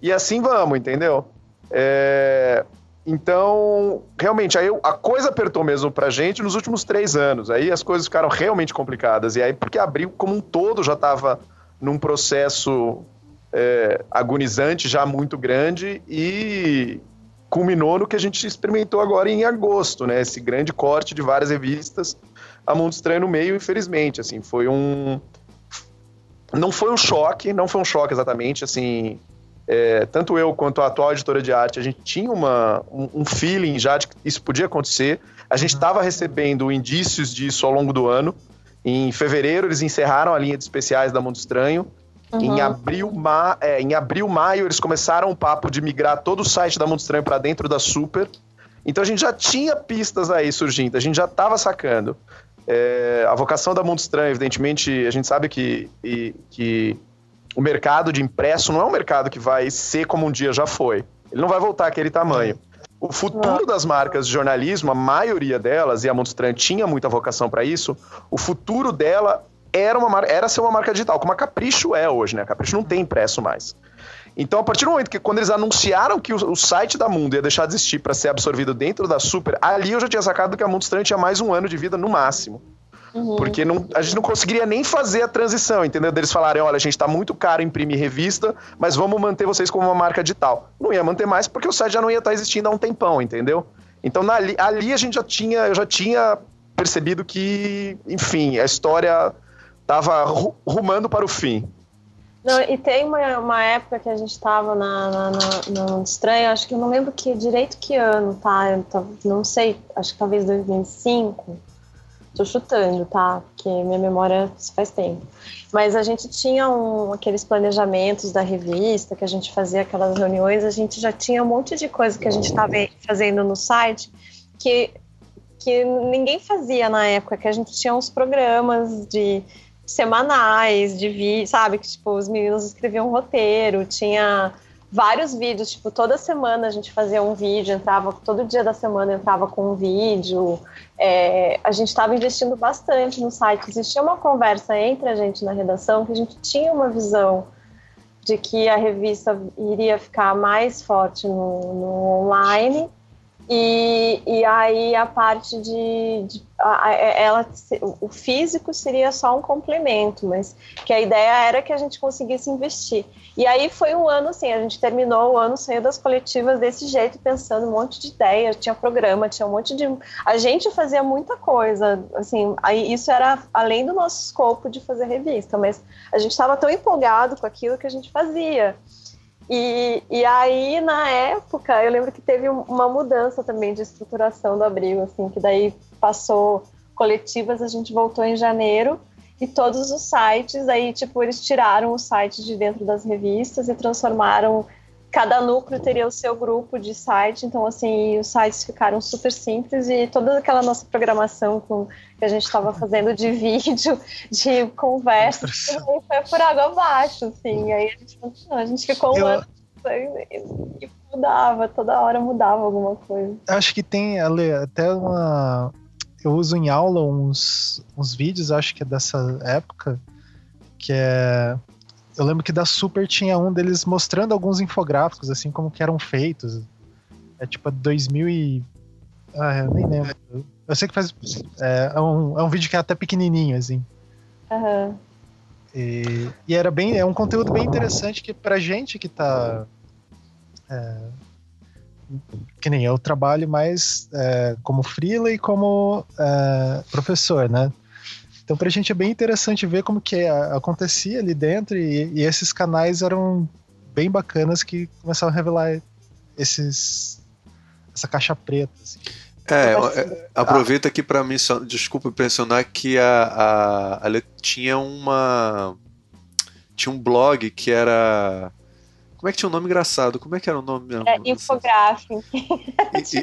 e assim vamos, entendeu? É, então, realmente, aí a coisa apertou mesmo pra gente nos últimos três anos. Aí as coisas ficaram realmente complicadas. E aí, porque abril como um todo já estava num processo é, agonizante já muito grande e culminou no que a gente experimentou agora em agosto, né? Esse grande corte de várias revistas, a Mundo Estranho no meio, infelizmente, assim, foi um não foi um choque, não foi um choque exatamente, assim, é, tanto eu quanto a atual editora de arte, a gente tinha uma, um, um feeling já de que isso podia acontecer. A gente estava recebendo indícios disso ao longo do ano. Em fevereiro, eles encerraram a linha de especiais da Mundo Estranho. Uhum. Em, abril, ma é, em abril, maio, eles começaram o papo de migrar todo o site da Mundo Estranho para dentro da Super. Então a gente já tinha pistas aí surgindo, a gente já estava sacando. É, a vocação da Mundo Estranho, evidentemente, a gente sabe que, e, que o mercado de impresso não é um mercado que vai ser como um dia já foi. Ele não vai voltar aquele tamanho. O futuro das marcas de jornalismo, a maioria delas, e a Mundo Estranho tinha muita vocação para isso, o futuro dela era, uma, era ser uma marca digital, como a Capricho é hoje, né? A Capricho não tem impresso mais. Então, a partir do momento que quando eles anunciaram que o, o site da Mundo ia deixar de existir para ser absorvido dentro da Super, ali eu já tinha sacado que a Mundo Estranho tinha mais um ano de vida no máximo. Uhum. Porque não, a gente não conseguiria nem fazer a transição, entendeu? Deles falarem, olha, a gente tá muito caro imprimir revista, mas vamos manter vocês como uma marca digital. Não ia manter mais porque o site já não ia estar tá existindo há um tempão, entendeu? Então na, ali a gente já tinha, eu já tinha percebido que, enfim, a história tava rumando para o fim. Não, e tem uma, uma época que a gente estava na, na, na, Estranho, acho que eu não lembro que direito que ano, tá? Eu não sei, acho que talvez 2005. Tô chutando, tá? Porque minha memória se faz tempo. Mas a gente tinha um, aqueles planejamentos da revista, que a gente fazia aquelas reuniões, a gente já tinha um monte de coisa que a gente estava fazendo no site que, que ninguém fazia na época, que a gente tinha uns programas de semanais de vídeo, sabe? Que, tipo, os meninos escreviam um roteiro, tinha vários vídeos, tipo, toda semana a gente fazia um vídeo, entrava, todo dia da semana entrava com um vídeo. É, a gente estava investindo bastante no site. Existia uma conversa entre a gente na redação que a gente tinha uma visão de que a revista iria ficar mais forte no, no online e, e aí a parte de, de ela, o físico seria só um complemento, mas que a ideia era que a gente conseguisse investir. E aí foi um ano assim, a gente terminou o ano saindo das coletivas desse jeito, pensando um monte de ideias, tinha programa, tinha um monte de. A gente fazia muita coisa, assim, aí isso era além do nosso escopo de fazer revista, mas a gente estava tão empolgado com aquilo que a gente fazia. E, e aí, na época, eu lembro que teve uma mudança também de estruturação do abrigo, assim, que daí passou coletivas, a gente voltou em janeiro e todos os sites, aí, tipo, eles tiraram o site de dentro das revistas e transformaram cada núcleo teria o seu grupo de site, então assim, os sites ficaram super simples e toda aquela nossa programação com, que a gente estava fazendo de vídeo, de conversa, foi por água abaixo, assim, aí a gente, a gente ficou um ano e mudava, toda hora mudava alguma coisa. Acho que tem Ale, até uma. Eu uso em aula uns, uns vídeos, acho que é dessa época, que é eu lembro que da Super tinha um deles mostrando alguns infográficos, assim, como que eram feitos. É tipo 2000 e... Ah, eu nem lembro. Eu sei que faz... É, é, um, é um vídeo que é até pequenininho, assim. Uhum. E, e, era bem, é um conteúdo bem interessante que pra gente que tá. É, que nem eu trabalho mais é, como freela e como é, professor, né? Então pra gente é bem interessante ver como que acontecia ali dentro e, e esses canais eram bem bacanas que começaram a revelar esses essa caixa preta. Assim. É, é, aproveita aqui para mim, desculpa impressionar que a, a, a tinha uma tinha um blog que era como é que tinha um nome engraçado? Como é que era o nome mesmo? É,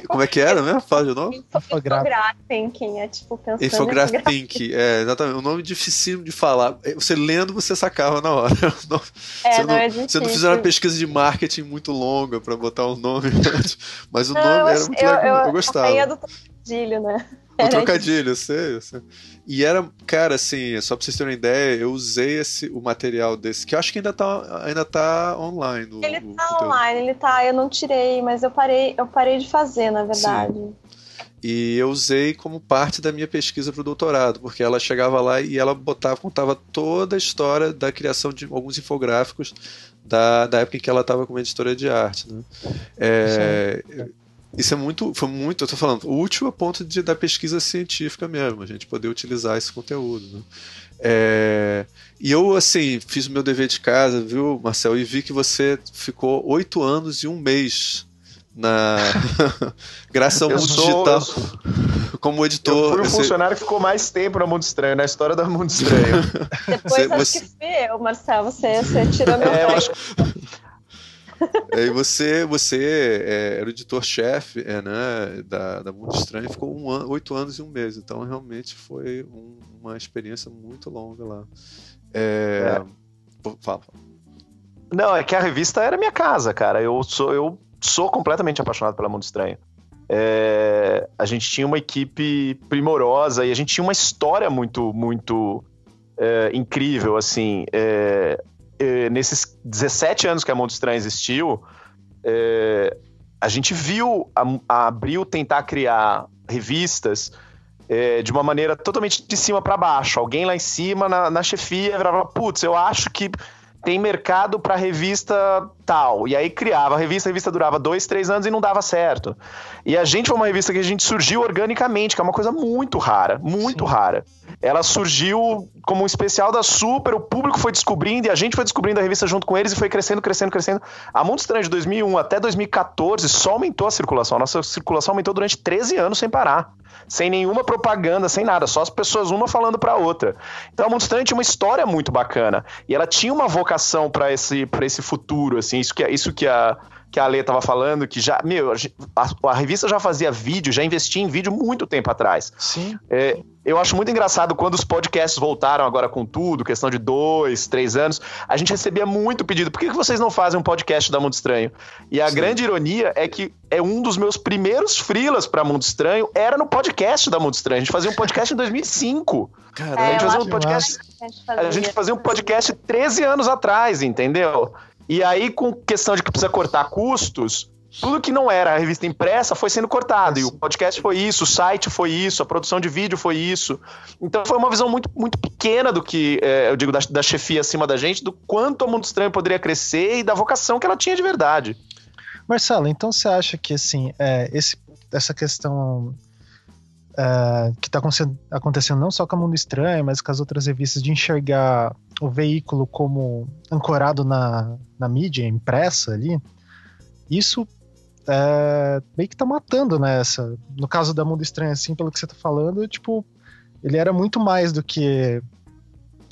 como é que era mesmo? Fala de novo. Infographic, é tipo pensando Infographic, é, exatamente. Um nome dificílimo de falar. É, você lendo, você sacava na hora. É, você não, não, é você não fizeram uma pesquisa de marketing muito longa para botar o um nome, mas o não, nome era muito eu, legal, eu, eu gostava. Eu do trocadilho, né? O trocadilho, eu sei, eu sei. E era, cara, assim, só pra vocês terem uma ideia, eu usei esse, o material desse, que eu acho que ainda tá, ainda tá online. O, ele o tá conteúdo. online, ele tá, eu não tirei, mas eu parei, eu parei de fazer, na verdade. Sim. E eu usei como parte da minha pesquisa para o doutorado, porque ela chegava lá e ela botava, contava toda a história da criação de alguns infográficos da, da época em que ela estava como editora de arte. Né? É, isso é muito, foi muito, eu tô falando, útil a ponto de, da pesquisa científica mesmo, a gente poder utilizar esse conteúdo. Né? É, e eu, assim, fiz o meu dever de casa, viu, Marcel, e vi que você ficou oito anos e um mês na graças ao mundo sou, digital sou... como editor. Eu fui o funcionário que ficou mais tempo no Mundo Estranho, na história do Mundo Estranho. Depois você, acho você... que fui eu, Marcel, você, você tirou meu é, acho... E você, você é, era o editor-chefe é, né, da, da Mundo Estranho, ficou um ano, oito anos e um mês. Então, realmente foi um, uma experiência muito longa lá. É, é. Fala. Não, é que a revista era minha casa, cara. Eu sou, eu sou completamente apaixonado pela Mundo Estranho. É, a gente tinha uma equipe primorosa e a gente tinha uma história muito, muito é, incrível, assim. É, nesses 17 anos que a Mundo Estranho existiu, é, a gente viu a, a Abril tentar criar revistas é, de uma maneira totalmente de cima para baixo. Alguém lá em cima, na, na chefia, virava, putz, eu acho que tem mercado para revista tal. E aí criava a revista, a revista durava dois, três anos e não dava certo. E a gente foi uma revista que a gente surgiu organicamente, que é uma coisa muito rara, muito Sim. rara. Ela surgiu como um especial da Super, o público foi descobrindo e a gente foi descobrindo a revista junto com eles e foi crescendo, crescendo, crescendo. A Mundo Estranho de 2001 até 2014 só aumentou a circulação. A nossa circulação aumentou durante 13 anos sem parar sem nenhuma propaganda, sem nada, só as pessoas uma falando para outra. Então a Mundo Estranho tinha uma história muito bacana e ela tinha uma vocação para esse para esse futuro, assim, isso que isso que a que a Ale tava falando, que já, meu, a, a, revista já fazia vídeo, já investia em vídeo muito tempo atrás. Sim. É, eu acho muito engraçado quando os podcasts voltaram agora com tudo, questão de dois, três anos, a gente recebia muito pedido, por que, que vocês não fazem um podcast da Mundo Estranho? E a Sim. grande ironia é que é um dos meus primeiros frilas para Mundo Estranho, era no podcast da Mundo Estranho. A gente fazia um podcast em 2005. Caramba, a gente fazia um podcast, a gente fazia um podcast 13 anos atrás, entendeu? E aí, com questão de que precisa cortar custos, tudo que não era a revista impressa foi sendo cortado. E o podcast foi isso, o site foi isso, a produção de vídeo foi isso. Então foi uma visão muito, muito pequena do que, é, eu digo, da, da chefia acima da gente, do quanto o Mundo Estranho poderia crescer e da vocação que ela tinha de verdade. Marcelo, então você acha que assim, é, esse, essa questão é, que está acontecendo não só com o Mundo Estranho, mas com as outras revistas, de enxergar o veículo como ancorado na, na mídia impressa ali, isso é, meio que tá matando. Né, no caso da Mundo Estranho, assim, pelo que você tá falando, tipo, ele era muito mais do que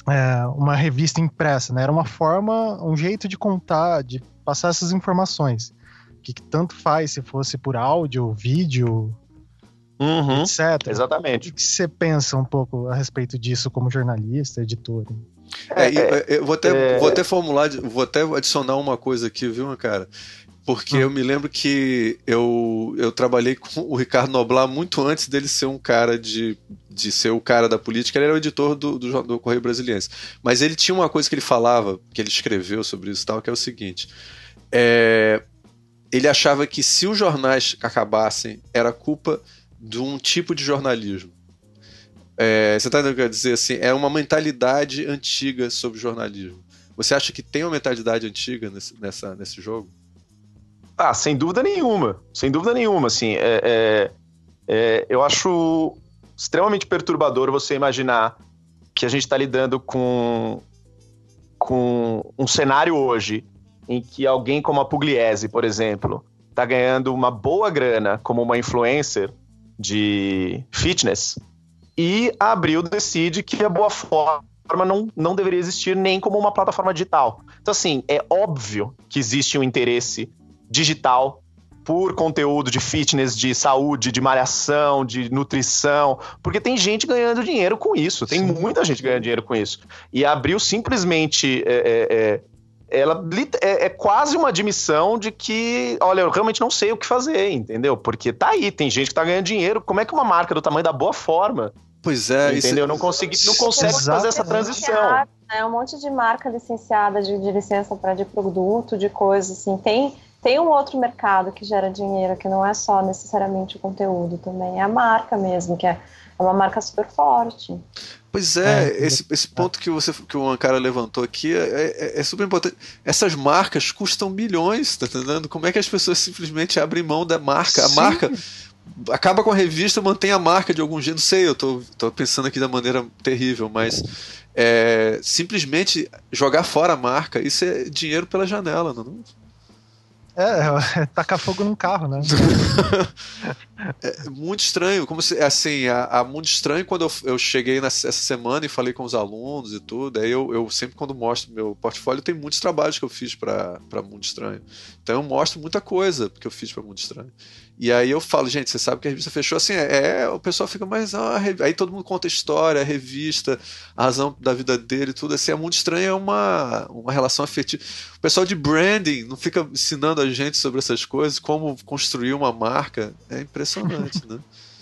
é, uma revista impressa, né? Era uma forma, um jeito de contar, de passar essas informações. Que, que tanto faz se fosse por áudio, vídeo, uhum, etc. Exatamente. O que você pensa um pouco a respeito disso como jornalista, editor? É, é, eu vou até, é... vou até formular, vou até adicionar uma coisa aqui, viu, cara? Porque hum. eu me lembro que eu, eu trabalhei com o Ricardo Noblar muito antes dele ser um cara de, de ser o cara da política, ele era o editor do, do, do Correio Brasiliense. Mas ele tinha uma coisa que ele falava, que ele escreveu sobre isso e tal, que é o seguinte: é, ele achava que se os jornais acabassem, era culpa de um tipo de jornalismo. É, você está quer dizer assim, é uma mentalidade antiga sobre jornalismo. Você acha que tem uma mentalidade antiga nesse, nessa, nesse jogo? Ah, sem dúvida nenhuma. Sem dúvida nenhuma, assim. É, é, é, eu acho extremamente perturbador você imaginar que a gente está lidando com, com um cenário hoje em que alguém como a Pugliese, por exemplo, está ganhando uma boa grana como uma influencer de fitness e a Abril decide que a boa forma não, não deveria existir nem como uma plataforma digital. Então, assim, é óbvio que existe um interesse digital por conteúdo de fitness, de saúde, de malhação, de nutrição, porque tem gente ganhando dinheiro com isso, tem Sim. muita gente ganhando dinheiro com isso. E a Abril simplesmente é, é, é ela é, é, quase uma admissão de que, olha, eu realmente não sei o que fazer, entendeu? Porque tá aí, tem gente que tá ganhando dinheiro. Como é que uma marca do tamanho da Boa Forma Pois é, entendeu? Isso... Não, consegui, não consegue Exatamente. fazer essa transição. É um monte de marca licenciada de, de licença para de produto, de coisas assim. Tem tem um outro mercado que gera dinheiro, que não é só necessariamente o conteúdo também, é a marca mesmo, que é uma marca super forte. Pois é, é esse, esse ponto que você que o Ankara levantou aqui é, é, é, super importante. Essas marcas custam milhões, tá entendendo? Como é que as pessoas simplesmente abrem mão da marca? A marca acaba com a revista, mantém a marca de algum jeito. Não sei, eu tô, tô pensando aqui da maneira terrível, mas é, simplesmente jogar fora a marca, isso é dinheiro pela janela, não? É, é tacar fogo num carro, né? é muito estranho, como se, assim, a, a muito estranho quando eu, eu cheguei nessa, essa semana e falei com os alunos e tudo, aí eu, eu sempre quando mostro meu portfólio, tem muitos trabalhos que eu fiz para Mundo Estranho. Então eu mostro muita coisa que eu fiz para Mundo Estranho. E aí eu falo, gente, você sabe que a revista fechou assim, é, é o pessoal fica mais. Ah, aí todo mundo conta a história, a revista, a razão da vida dele, tudo assim. É muito estranho, é uma, uma relação afetiva. O pessoal de branding não fica ensinando a gente sobre essas coisas, como construir uma marca. É impressionante, né?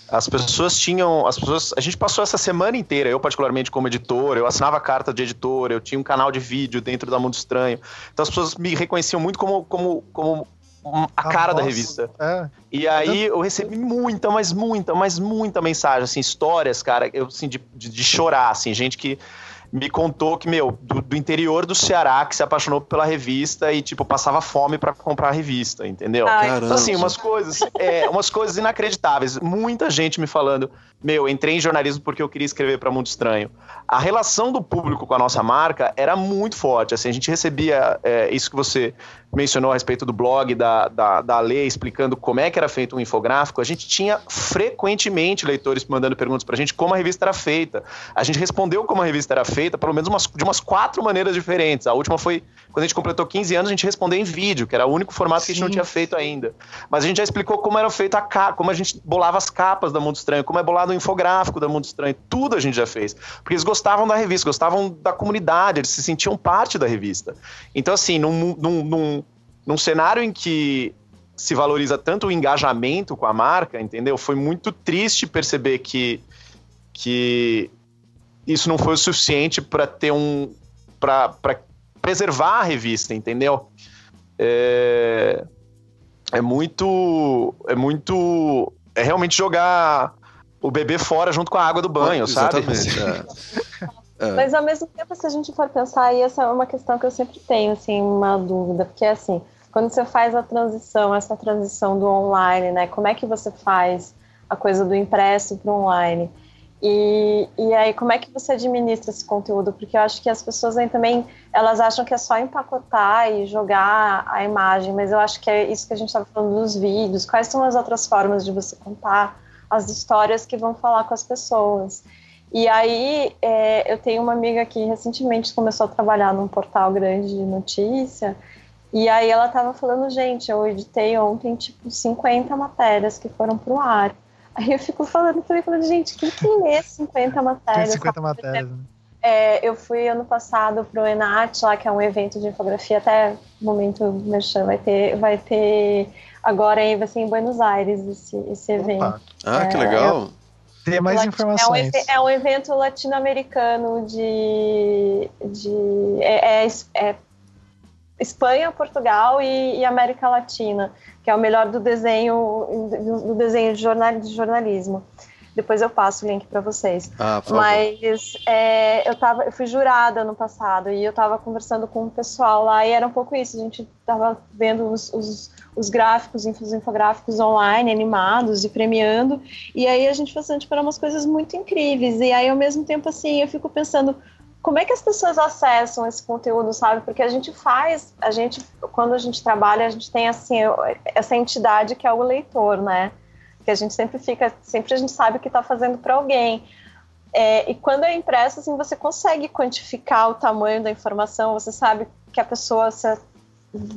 As pessoas tinham. As pessoas. A gente passou essa semana inteira, eu particularmente como editor, eu assinava carta de editor, eu tinha um canal de vídeo dentro da Mundo Estranho. Então as pessoas me reconheciam muito como, como, como a cara da revista. É. E aí eu recebi muita, mas muita, mas muita mensagem, assim, histórias, cara, eu, assim, de, de, de chorar, assim, gente que me contou que, meu, do, do, interior do Ceará, que se apaixonou pela revista e, tipo, passava fome para comprar a revista, entendeu? Ai, então, assim, umas coisas, é, umas coisas inacreditáveis. Muita gente me falando, meu, entrei em jornalismo porque eu queria escrever para Mundo Estranho. A relação do público com a nossa marca era muito forte, assim, a gente recebia é, isso que você mencionou a respeito do blog da, da, da Lei, explicando como é que era feito um infográfico, a gente tinha frequentemente leitores mandando perguntas para a gente como a revista era feita. A gente respondeu como a revista era feita, pelo menos umas, de umas quatro maneiras diferentes. A última foi, quando a gente completou 15 anos, a gente respondeu em vídeo, que era o único formato Sim. que a gente não tinha feito ainda. Mas a gente já explicou como era feita a capa, como a gente bolava as capas da Mundo Estranho, como é bolado o infográfico da Mundo Estranho, tudo a gente já fez. Porque eles gostavam da revista, gostavam da comunidade, eles se sentiam parte da revista. Então, assim, num, num, num num cenário em que se valoriza tanto o engajamento com a marca, entendeu? Foi muito triste perceber que, que isso não foi o suficiente para ter um. para preservar a revista, entendeu? É, é muito. É muito. É realmente jogar o bebê fora junto com a água do banho, ah, sabe? Exatamente. É. Mas ao mesmo tempo, se a gente for pensar, e essa é uma questão que eu sempre tenho, assim, uma dúvida, porque assim, quando você faz a transição, essa transição do online, né? Como é que você faz a coisa do impresso para o online? E, e aí, como é que você administra esse conteúdo? Porque eu acho que as pessoas aí também, elas acham que é só empacotar e jogar a imagem, mas eu acho que é isso que a gente estava falando dos vídeos. Quais são as outras formas de você contar as histórias que vão falar com as pessoas? E aí, é, eu tenho uma amiga que recentemente começou a trabalhar num portal grande de notícia, e aí ela tava falando, gente, eu editei ontem, tipo, 50 matérias que foram pro ar. Aí eu fico falando também, falando, gente, quem que lê 50 matérias? 50 matérias, né? É, eu fui ano passado pro Enat, lá que é um evento de infografia, até o momento merchan, vai ter, vai ter agora aí, vai ser em Buenos Aires esse, esse evento. Opa. Ah, é, que legal! Tem mais informações. É um, é um evento latino-americano de, de é, é, é Espanha, Portugal e, e, América Latina, que é o melhor do desenho do desenho de, jornal, de jornalismo. Depois eu passo o link para vocês. Ah, por Mas é, eu, tava, eu fui jurada no passado e eu estava conversando com o pessoal lá e era um pouco isso. A gente estava vendo os, os, os, gráficos, os infográficos online, animados e premiando. E aí a gente fazendo assim, tipo, eram umas coisas muito incríveis. E aí, ao mesmo tempo, assim, eu fico pensando como é que as pessoas acessam esse conteúdo, sabe? Porque a gente faz, a gente, quando a gente trabalha, a gente tem assim essa entidade que é o leitor, né? Que a gente sempre fica, sempre a gente sabe o que está fazendo para alguém. É, e quando é impresso, assim, você consegue quantificar o tamanho da informação, você sabe que a pessoa,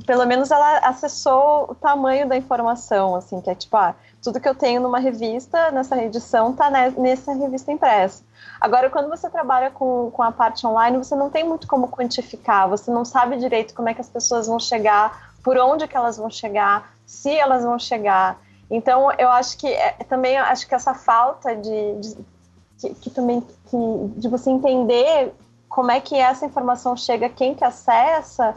pelo menos ela acessou o tamanho da informação, assim, que é tipo, ah, tudo que eu tenho numa revista, nessa edição, tá nessa revista impressa. Agora, quando você trabalha com, com a parte online, você não tem muito como quantificar, você não sabe direito como é que as pessoas vão chegar, por onde que elas vão chegar, se elas vão chegar. Então, eu acho que é, também acho que essa falta de, de que, que, também que, de você entender como é que essa informação chega, quem que acessa,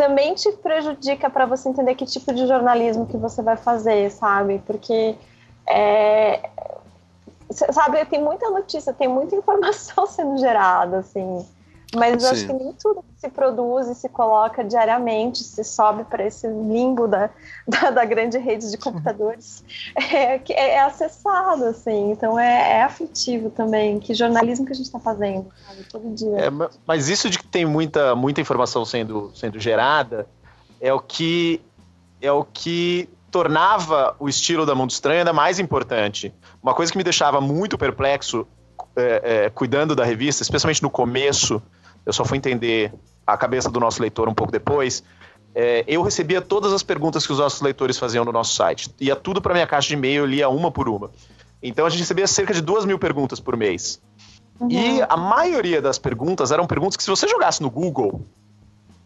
também te prejudica para você entender que tipo de jornalismo que você vai fazer, sabe? Porque é, sabe, tem muita notícia, tem muita informação sendo gerada, assim. Mas acho que nem tudo que se produz e se coloca diariamente, se sobe para esse limbo da, da, da, grande rede de computadores, é, é, é acessado, assim. Então é, é, afetivo também. Que jornalismo que a gente está fazendo, sabe? Todo dia. É, mas isso de que tem muita, muita informação sendo, sendo gerada é o que é o que tornava o estilo da Mundo Estranho ainda mais importante. Uma coisa que me deixava muito perplexo é, é, cuidando da revista, especialmente no começo, eu só fui entender a cabeça do nosso leitor um pouco depois. É, eu recebia todas as perguntas que os nossos leitores faziam no nosso site. Ia tudo para minha caixa de e-mail, eu lia uma por uma. Então a gente recebia cerca de duas mil perguntas por mês. Uhum. E a maioria das perguntas eram perguntas que, se você jogasse no Google,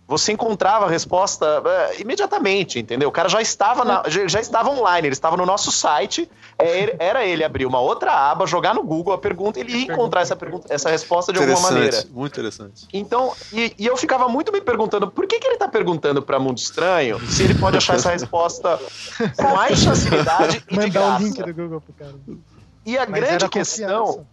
você encontrava a resposta uh, imediatamente, entendeu? O cara já estava, na, já, já, estava online, ele estava no nosso site, é, era ele abrir uma outra aba, jogar no Google a pergunta, ele ia encontrar essa, pergunta, essa resposta de alguma maneira. Muito interessante. Então, e, e, eu ficava muito me perguntando, por que, que ele está perguntando para Mundo Estranho se ele pode achar essa resposta com mais facilidade e de graça? o link do Google pro cara. E a Mas grande questão...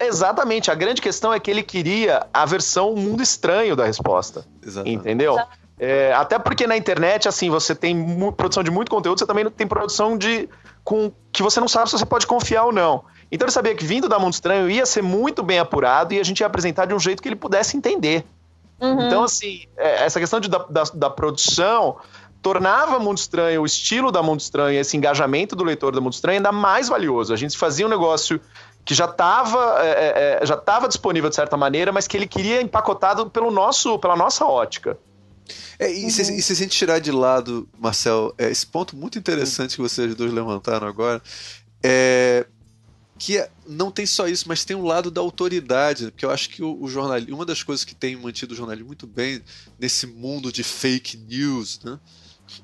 Exatamente. A grande questão é que ele queria a versão mundo estranho da resposta. Exatamente. Entendeu? É, até porque na internet, assim, você tem produção de muito conteúdo, você também tem produção de. com que você não sabe se você pode confiar ou não. Então ele sabia que vindo da Mundo Estranho ia ser muito bem apurado e a gente ia apresentar de um jeito que ele pudesse entender. Uhum. Então, assim, é, essa questão de, da, da, da produção tornava Mundo Estranho, o estilo da Mundo Estranho, esse engajamento do leitor da Mundo Estranho ainda mais valioso. A gente fazia um negócio que já estava é, é, é, já estava disponível de certa maneira, mas que ele queria empacotado pelo nosso, pela nossa ótica. É, e, uhum. se, e se a gente tirar de lado, Marcel, é, esse ponto muito interessante que vocês dois levantaram agora, é que é, não tem só isso, mas tem um lado da autoridade, porque eu acho que o, o jornalismo, uma das coisas que tem mantido o jornalismo muito bem nesse mundo de fake news, né,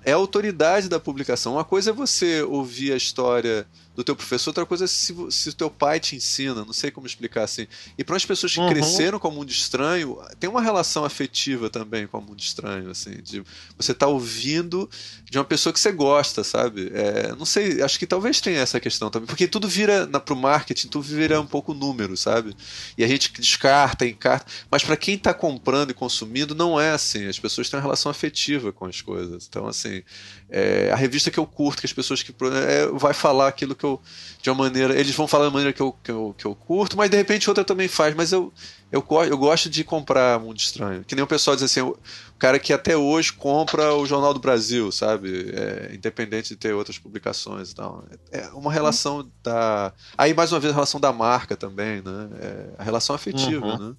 é a autoridade da publicação. Uma coisa é você ouvir a história do teu professor, outra coisa é se, se o teu pai te ensina, não sei como explicar assim. E para as pessoas que uhum. cresceram com o mundo estranho, tem uma relação afetiva também com o mundo estranho, assim, de você tá ouvindo de uma pessoa que você gosta, sabe? É, não sei, acho que talvez tenha essa questão também, porque tudo vira na, pro marketing, tudo vira um pouco número, sabe? E a gente descarta, encarta, mas para quem está comprando e consumindo não é assim. As pessoas têm uma relação afetiva com as coisas. Então, assim, é, a revista que eu curto, que as pessoas que é, vai falar aquilo que eu de uma maneira, eles vão falar da maneira que eu, que eu, que eu curto, mas de repente outra também faz, mas eu, eu, eu gosto de comprar Mundo Estranho. Que nem o pessoal diz assim, o cara que até hoje compra o Jornal do Brasil, sabe? É, independente de ter outras publicações e tal. É uma relação da. Aí, mais uma vez, a relação da marca também, né? É a relação afetiva, uhum. né?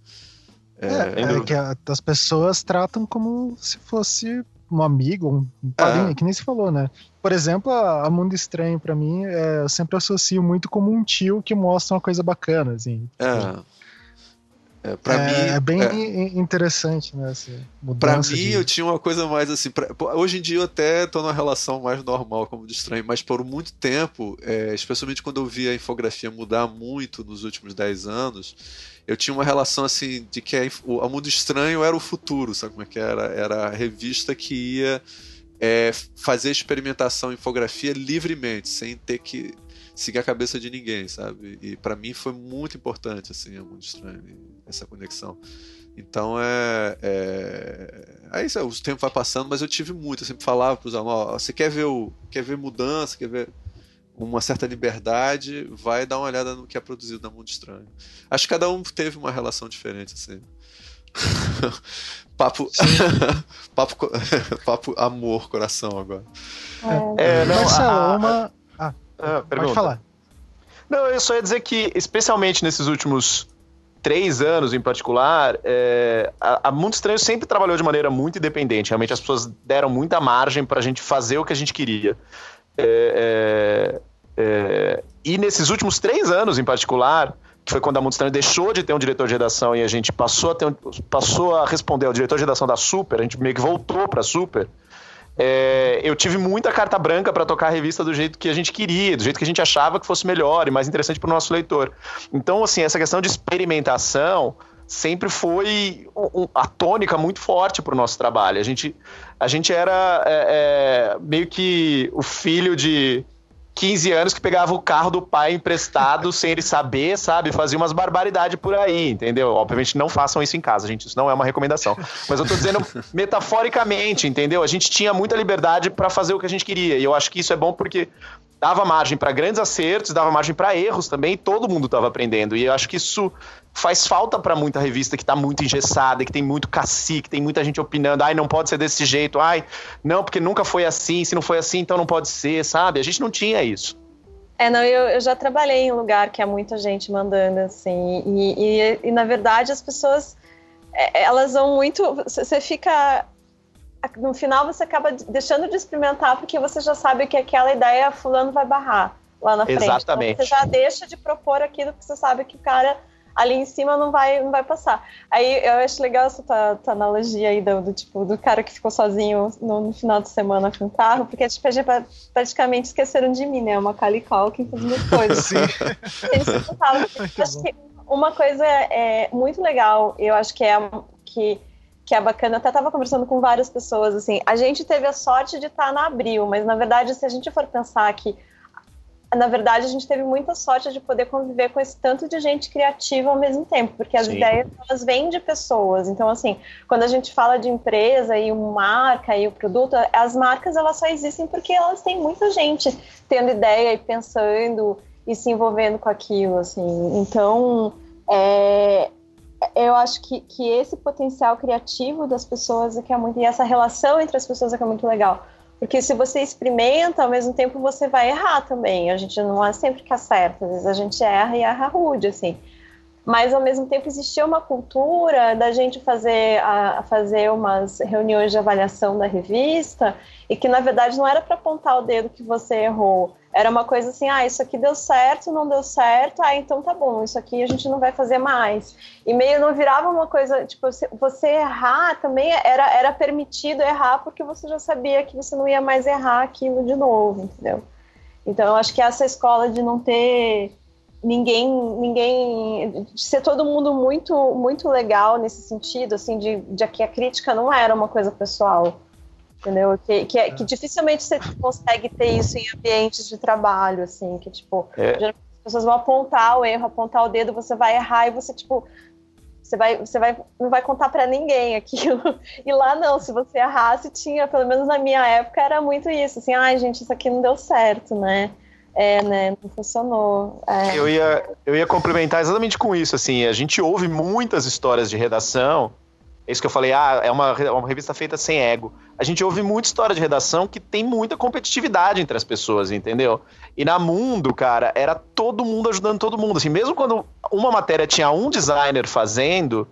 É, é, é que a, as pessoas tratam como se fosse um amigo, um padrinho, é. que nem se falou, né? Por exemplo, a, Mundo Estranho, para mim, é, eu sempre associo muito como um tio que mostra uma coisa bacana, assim. É. É, pra é, mim, é bem é, interessante, né? Pra mim, de... eu tinha uma coisa mais assim. Pra, hoje em dia, eu até tô numa relação mais normal como de estranho, mas por muito tempo, é, especialmente quando eu vi a infografia mudar muito nos últimos 10 anos, eu tinha uma relação assim de que o Mundo Estranho era o futuro, sabe como é que era? Era a revista que ia é, fazer experimentação infografia livremente, sem ter que seguir a cabeça de ninguém, sabe? E para mim foi muito importante, assim, é muito estranho essa conexão. Então é. é... Aí o tempo vai passando, mas eu tive muito. Eu sempre falava para os alunos: você quer ver, o... quer ver mudança, quer ver uma certa liberdade, vai dar uma olhada no que é produzido na Mundo Estranho. Acho que cada um teve uma relação diferente, assim. papo, papo, papo amor, coração agora. É, é não, Marcelo, a, uma. Ah, ah pode falar. Não, eu só ia dizer que, especialmente nesses últimos três anos em particular, é, a, a Mundo Estranho sempre trabalhou de maneira muito independente. Realmente as pessoas deram muita margem para a gente fazer o que a gente queria. É, é, é, e nesses últimos três anos em particular, que foi quando a Mundo Estranho deixou de ter um diretor de redação e a gente passou a, ter um, passou a responder ao diretor de redação da Super, a gente meio que voltou para a Super. É, eu tive muita carta branca para tocar a revista do jeito que a gente queria, do jeito que a gente achava que fosse melhor e mais interessante para o nosso leitor. Então, assim, essa questão de experimentação sempre foi um, a tônica muito forte para o nosso trabalho. A gente, a gente era é, é, meio que o filho de 15 anos que pegava o carro do pai emprestado sem ele saber, sabe? Fazia umas barbaridades por aí, entendeu? Obviamente não façam isso em casa, gente. Isso não é uma recomendação. Mas eu tô dizendo metaforicamente, entendeu? A gente tinha muita liberdade para fazer o que a gente queria. E eu acho que isso é bom porque dava margem para grandes acertos, dava margem para erros também, e todo mundo estava aprendendo. E eu acho que isso faz falta para muita revista que está muito engessada, que tem muito cacique, tem muita gente opinando, ai, não pode ser desse jeito, ai, não, porque nunca foi assim, se não foi assim, então não pode ser, sabe? A gente não tinha isso. É, não, eu, eu já trabalhei em um lugar que há muita gente mandando, assim, e, e, e na verdade as pessoas, é, elas vão muito, você fica no final você acaba deixando de experimentar porque você já sabe que aquela ideia fulano vai barrar lá na frente. Exatamente. Então, você já deixa de propor aquilo que você sabe que o cara ali em cima não vai, não vai passar. Aí eu acho legal essa tua, tua analogia aí do, do, tipo do cara que ficou sozinho no, no, final de semana com o carro, porque tipo, praticamente esqueceram de mim, né? Uma Cali Calkin fazendo coisas. Sim. Eles acho que uma coisa é muito legal, eu acho que é que que é bacana. Eu até estava conversando com várias pessoas, assim, a gente teve a sorte de estar na Abril, mas na verdade, se a gente for pensar que na verdade, a gente teve muita sorte de poder conviver com esse tanto de gente criativa ao mesmo tempo, porque as Sim. ideias elas vêm de pessoas. Então, assim, quando a gente fala de empresa e marca e o produto, as marcas elas só existem porque elas têm muita gente tendo ideia e pensando e se envolvendo com aquilo, assim. Então, é, eu acho que, que esse potencial criativo das pessoas é que é muito e essa relação entre as pessoas é que é muito legal porque se você experimenta, ao mesmo tempo você vai errar também. A gente não é sempre que acerta, às vezes a gente erra e erra rude, assim mas ao mesmo tempo existia uma cultura da gente fazer, a, fazer umas reuniões de avaliação da revista e que na verdade não era para apontar o dedo que você errou, era uma coisa assim, ah, isso aqui deu certo, não deu certo, ah, então tá bom, isso aqui a gente não vai fazer mais. E meio não virava uma coisa, tipo, você errar também era, era permitido errar porque você já sabia que você não ia mais errar aquilo de novo, entendeu? Então eu acho que essa escola de não ter ninguém ninguém de ser todo mundo muito muito legal nesse sentido assim de, de que a crítica não era uma coisa pessoal entendeu? Que, que, é, que dificilmente você consegue ter isso em ambientes de trabalho assim que tipo é. as pessoas vão apontar o erro apontar o dedo você vai errar e você tipo você vai você vai não vai contar para ninguém aquilo. E lá não se você errasse tinha pelo menos na minha época era muito isso assim ai gente isso aqui não deu certo né é, né? Não funcionou. É. Eu, ia, eu ia complementar exatamente com isso. Assim, a gente ouve muitas histórias de redação. É isso que eu falei, ah, é uma, é uma revista feita sem ego. A gente ouve muita história de redação que tem muita competitividade entre as pessoas, entendeu? E na Mundo, cara, era todo mundo ajudando todo mundo. Assim, mesmo quando uma matéria tinha um designer fazendo,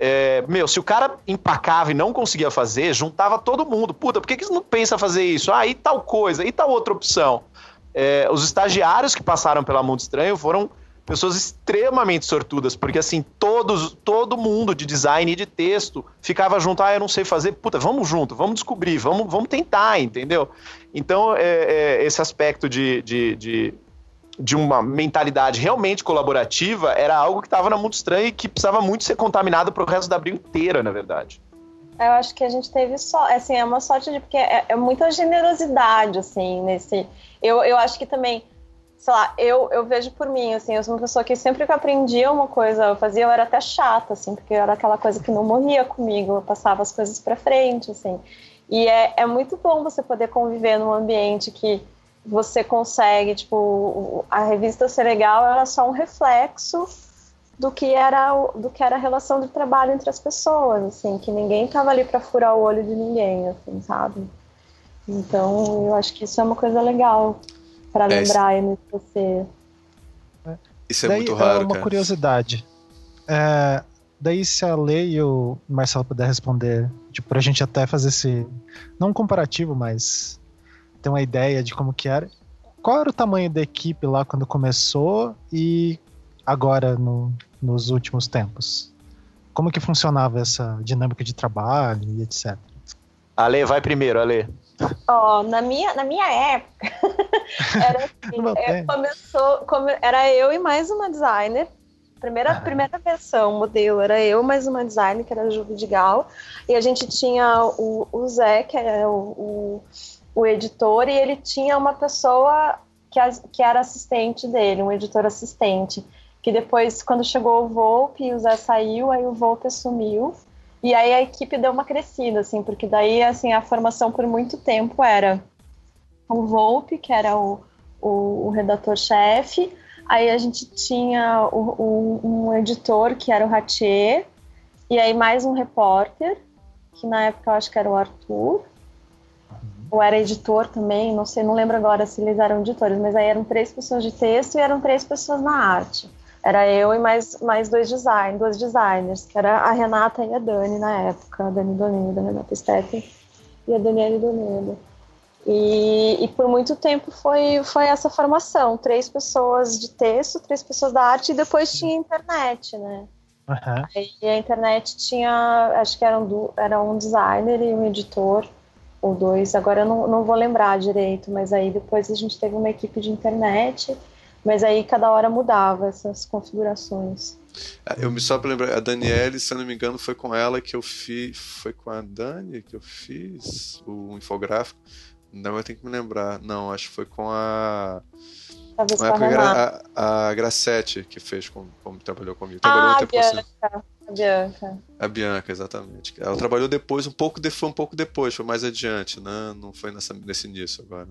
é, meu, se o cara empacava e não conseguia fazer, juntava todo mundo. Puta, por que, que não pensa fazer isso? Ah, e tal coisa, e tal outra opção? É, os estagiários que passaram pela Mundo Estranho foram pessoas extremamente sortudas, porque assim, todos, todo mundo de design e de texto ficava junto, ah, eu não sei fazer, puta, vamos junto, vamos descobrir, vamos, vamos tentar, entendeu? Então, é, é, esse aspecto de, de, de, de, uma mentalidade realmente colaborativa era algo que estava na Mundo Estranho e que precisava muito ser contaminado para o resto da abril inteira, na verdade. Eu acho que a gente teve só, assim, é uma sorte de porque é, é muita generosidade, assim, nesse. Eu, eu acho que também sei lá, eu, eu vejo por mim, assim, eu sou uma pessoa que sempre que aprendia uma coisa, eu fazia, eu era até chata, assim, porque era aquela coisa que não morria comigo, eu passava as coisas para frente, assim. E é, é muito bom você poder conviver num ambiente que você consegue, tipo, a revista ser legal era só um reflexo do que era do que era a relação de trabalho entre as pessoas, assim, que ninguém tava ali para furar o olho de ninguém, assim, sabe? Então, eu acho que isso é uma coisa legal para é, lembrar aí no você. Isso é daí, muito raro, é uma cara. curiosidade. É, daí, se a Lei e o Marcelo puder responder, tipo, pra gente até fazer esse. Não um comparativo, mas ter uma ideia de como que era. Qual era o tamanho da equipe lá quando começou e agora no, nos últimos tempos? Como que funcionava essa dinâmica de trabalho e etc? Ale, vai primeiro, Ale. Ó, oh, na minha, na minha época, era assim, é, começou, come, era eu e mais uma designer. Primeira, ah. primeira versão, modelo, era eu mais uma designer, que era a Ju Vidigal, e a gente tinha o, o Zé, que é o, o, o editor, e ele tinha uma pessoa que, que era assistente dele, um editor assistente que depois, quando chegou o Volpe, o Zé saiu, aí o Volpe assumiu, e aí a equipe deu uma crescida, assim, porque daí, assim, a formação por muito tempo era o Volpe, que era o, o, o redator-chefe, aí a gente tinha o, um editor, que era o Ratier, e aí mais um repórter, que na época eu acho que era o Arthur, ou era editor também, não sei, não lembro agora se eles eram editores, mas aí eram três pessoas de texto e eram três pessoas na arte. Era eu e mais, mais dois design, duas designers, que era a Renata e a Dani na época, a Dani Donedo, a Renata Steffen e a Daniele Donedo. E, e, por muito tempo foi, foi essa formação, três pessoas de texto, três pessoas da arte, e depois tinha internet, né? Uhum. Aí a internet tinha, acho que eram do, era um designer e um editor, ou dois, agora eu não, não vou lembrar direito, mas aí depois a gente teve uma equipe de internet, mas aí cada hora mudava essas configurações. Ah, eu me só para lembrar, a Daniele, se eu não me engano, foi com ela que eu fiz. Foi com a Dani que eu fiz o infográfico. Não, eu tenho que me lembrar. Não, acho que foi com a. Talvez com a, a, a Gracete que fez, como, como trabalhou comigo. Trabalhou ah, um tempo a Bianca. Assim. A Bianca. A Bianca, exatamente. Ela trabalhou depois, um pouco de, foi um pouco depois, foi mais adiante, né? Não foi nessa, nesse início agora.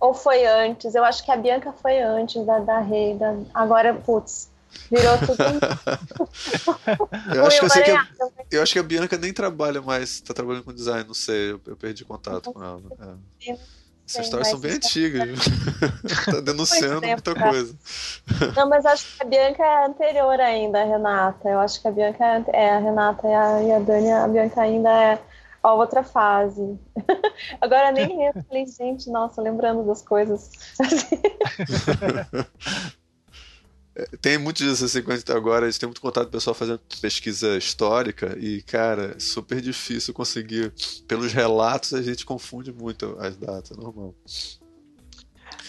Ou foi antes? Eu acho que a Bianca foi antes da, da Rei. Da... Agora, putz, virou tudo. eu, acho que a, eu acho que a Bianca nem trabalha mais, tá trabalhando com design, não sei, eu, eu perdi contato com ela. É. Essas histórias são bem antigas. tá denunciando muita coisa. Não, mas acho que a Bianca é anterior ainda, a Renata. Eu acho que a Bianca é, é a Renata e a, e a Dani, a Bianca ainda é a outra fase. Agora nem lembro, falei, gente, nossa, lembrando das coisas. tem muito disso assim, agora, a gente tem muito contato com o pessoal fazendo pesquisa histórica e, cara, é super difícil conseguir. Pelos relatos, a gente confunde muito as datas, normal.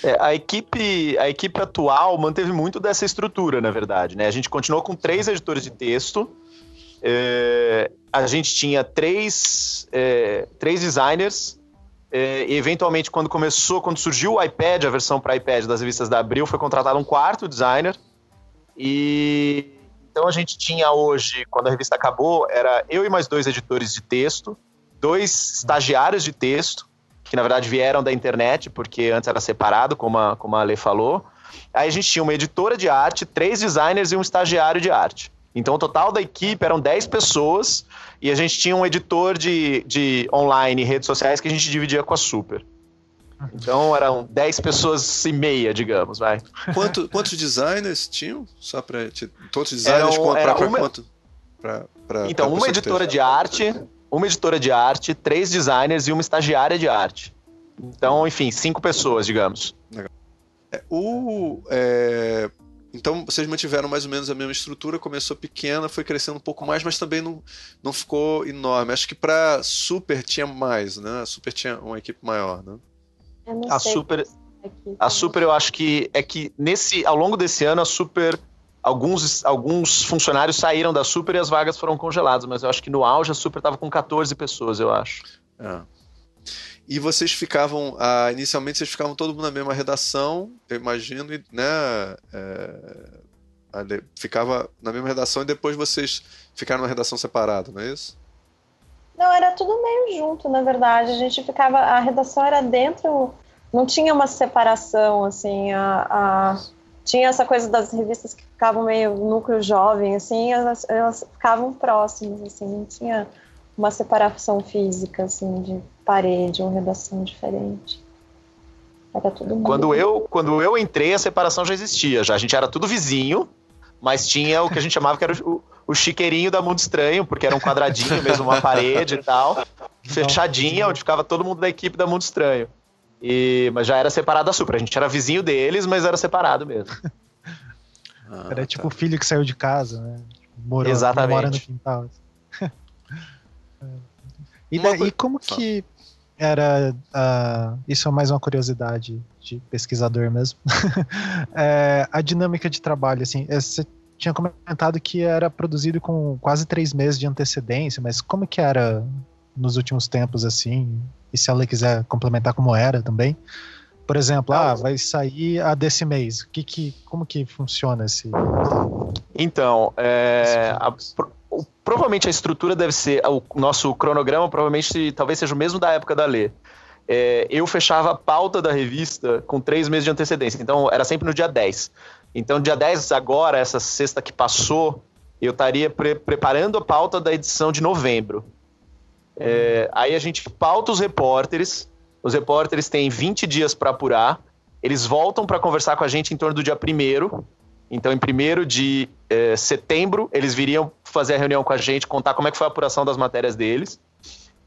É, a, equipe, a equipe atual manteve muito dessa estrutura, na verdade. Né? A gente continuou com três editores de texto, é, a gente tinha três, é, três designers. É, e eventualmente, quando começou, quando surgiu o iPad, a versão para iPad das revistas da Abril, foi contratado um quarto designer. E então a gente tinha hoje, quando a revista acabou, era eu e mais dois editores de texto, dois estagiários de texto, que na verdade vieram da internet, porque antes era separado, como a, como a Ale falou. Aí a gente tinha uma editora de arte, três designers e um estagiário de arte. Então, o total da equipe eram 10 pessoas e a gente tinha um editor de, de online e redes sociais que a gente dividia com a Super. Então, eram 10 pessoas e meia, digamos, vai. Quanto, quantos designers tinham? Só para Todos os designers para uma... quanto? Pra, pra, então, pra uma editora de arte, uma editora de arte, três designers e uma estagiária de arte. Então, enfim, cinco pessoas, digamos. Legal. É, o, é, então vocês mantiveram mais ou menos a mesma estrutura, começou pequena, foi crescendo um pouco mais, mas também não, não ficou enorme. Acho que para Super tinha mais, né? A Super tinha uma equipe maior, né? a Super, a Super eu acho que é que nesse ao longo desse ano a Super alguns, alguns funcionários saíram da Super e as vagas foram congeladas, mas eu acho que no auge a Super estava com 14 pessoas, eu acho. É. E vocês ficavam, ah, inicialmente vocês ficavam todo mundo na mesma redação, eu imagino, né? É, ficava na mesma redação e depois vocês ficaram numa redação separada, não é isso? Não, era tudo meio junto, na verdade. A gente ficava, a redação era dentro, não tinha uma separação, assim, a, a tinha essa coisa das revistas que ficavam meio núcleo jovem, assim, elas, elas ficavam próximas, assim, não tinha uma separação física, assim, de parede ou redação diferente. Era tudo quando eu Quando eu entrei, a separação já existia, já. A gente era tudo vizinho, mas tinha o que a gente chamava que era o, o chiqueirinho da Mundo Estranho, porque era um quadradinho mesmo, uma parede e tal, fechadinha, onde ficava todo mundo da equipe da Mundo Estranho. E, mas já era separado da Supra. A gente era vizinho deles, mas era separado mesmo. Ah, era tipo o filho que saiu de casa, né? Morou, Exatamente. Mora no quintal. e, daí, como que era. Uh, isso é mais uma curiosidade de pesquisador mesmo. é, a dinâmica de trabalho, assim, é, você tinha comentado que era produzido com quase três meses de antecedência, mas como que era nos últimos tempos, assim? E se ela quiser complementar como era também. Por exemplo, ah, vai sair a desse mês. Que, que, como que funciona esse. Então, é, a, provavelmente a estrutura deve ser. O nosso cronograma provavelmente talvez seja o mesmo da época da Lê. É, eu fechava a pauta da revista com três meses de antecedência. Então, era sempre no dia 10. Então, dia 10, agora, essa sexta que passou, eu estaria pre preparando a pauta da edição de novembro. É, aí a gente pauta os repórteres, os repórteres têm 20 dias para apurar, eles voltam para conversar com a gente em torno do dia 1 então, em 1 de é, setembro, eles viriam fazer a reunião com a gente, contar como é que foi a apuração das matérias deles.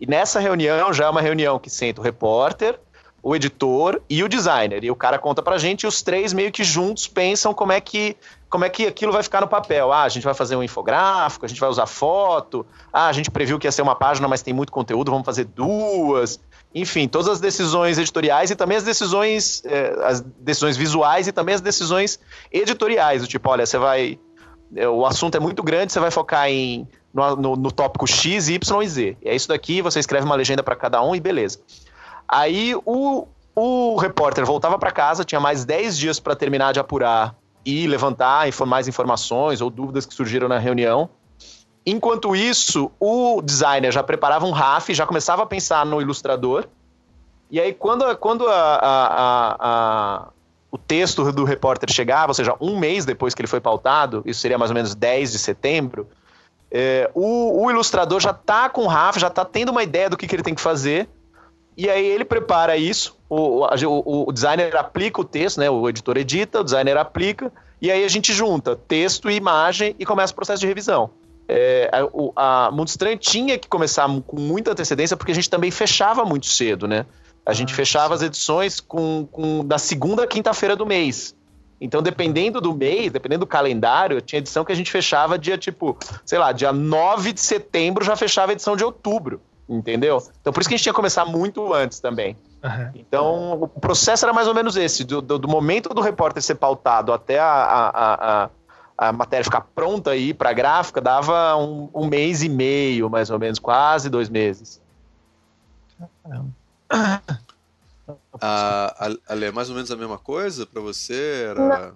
E nessa reunião já é uma reunião que senta o repórter, o editor e o designer. E o cara conta pra gente e os três meio que juntos pensam como é que como é que aquilo vai ficar no papel. Ah, a gente vai fazer um infográfico, a gente vai usar foto. Ah, a gente previu que ia ser uma página, mas tem muito conteúdo, vamos fazer duas. Enfim, todas as decisões editoriais e também as decisões, eh, as decisões visuais e também as decisões editoriais. Do tipo, olha, você vai. Eh, o assunto é muito grande, você vai focar em, no, no, no tópico X, Y e Z. É isso daqui, você escreve uma legenda para cada um e beleza. Aí o, o repórter voltava para casa, tinha mais 10 dias para terminar de apurar e levantar mais informações ou dúvidas que surgiram na reunião. Enquanto isso, o designer já preparava um RAF, já começava a pensar no ilustrador. E aí, quando, quando a, a, a, o texto do repórter chegava, ou seja, um mês depois que ele foi pautado, isso seria mais ou menos 10 de setembro, é, o, o, ilustrador já está com o RAF, já está tendo uma ideia do que, que ele tem que fazer. E aí ele prepara isso, o, o, o, designer aplica o texto, né? O editor edita, o designer aplica, e aí a gente junta texto e imagem e começa o processo de revisão. É, a, a Mundo Estranho tinha que começar com muita antecedência, porque a gente também fechava muito cedo, né? A gente ah, fechava as edições com, com da segunda a quinta-feira do mês. Então, dependendo do mês, dependendo do calendário, tinha edição que a gente fechava dia, tipo, sei lá, dia 9 de setembro já fechava a edição de outubro. Entendeu? Então por isso que a gente tinha que começar muito antes também. Uhum. Então o processo era mais ou menos esse: do, do, do momento do repórter ser pautado até a, a, a, a matéria ficar pronta aí para gráfica, dava um, um, mês e meio, mais ou menos, quase dois meses. Ah, Ale, é mais ou menos a mesma coisa para você? Era...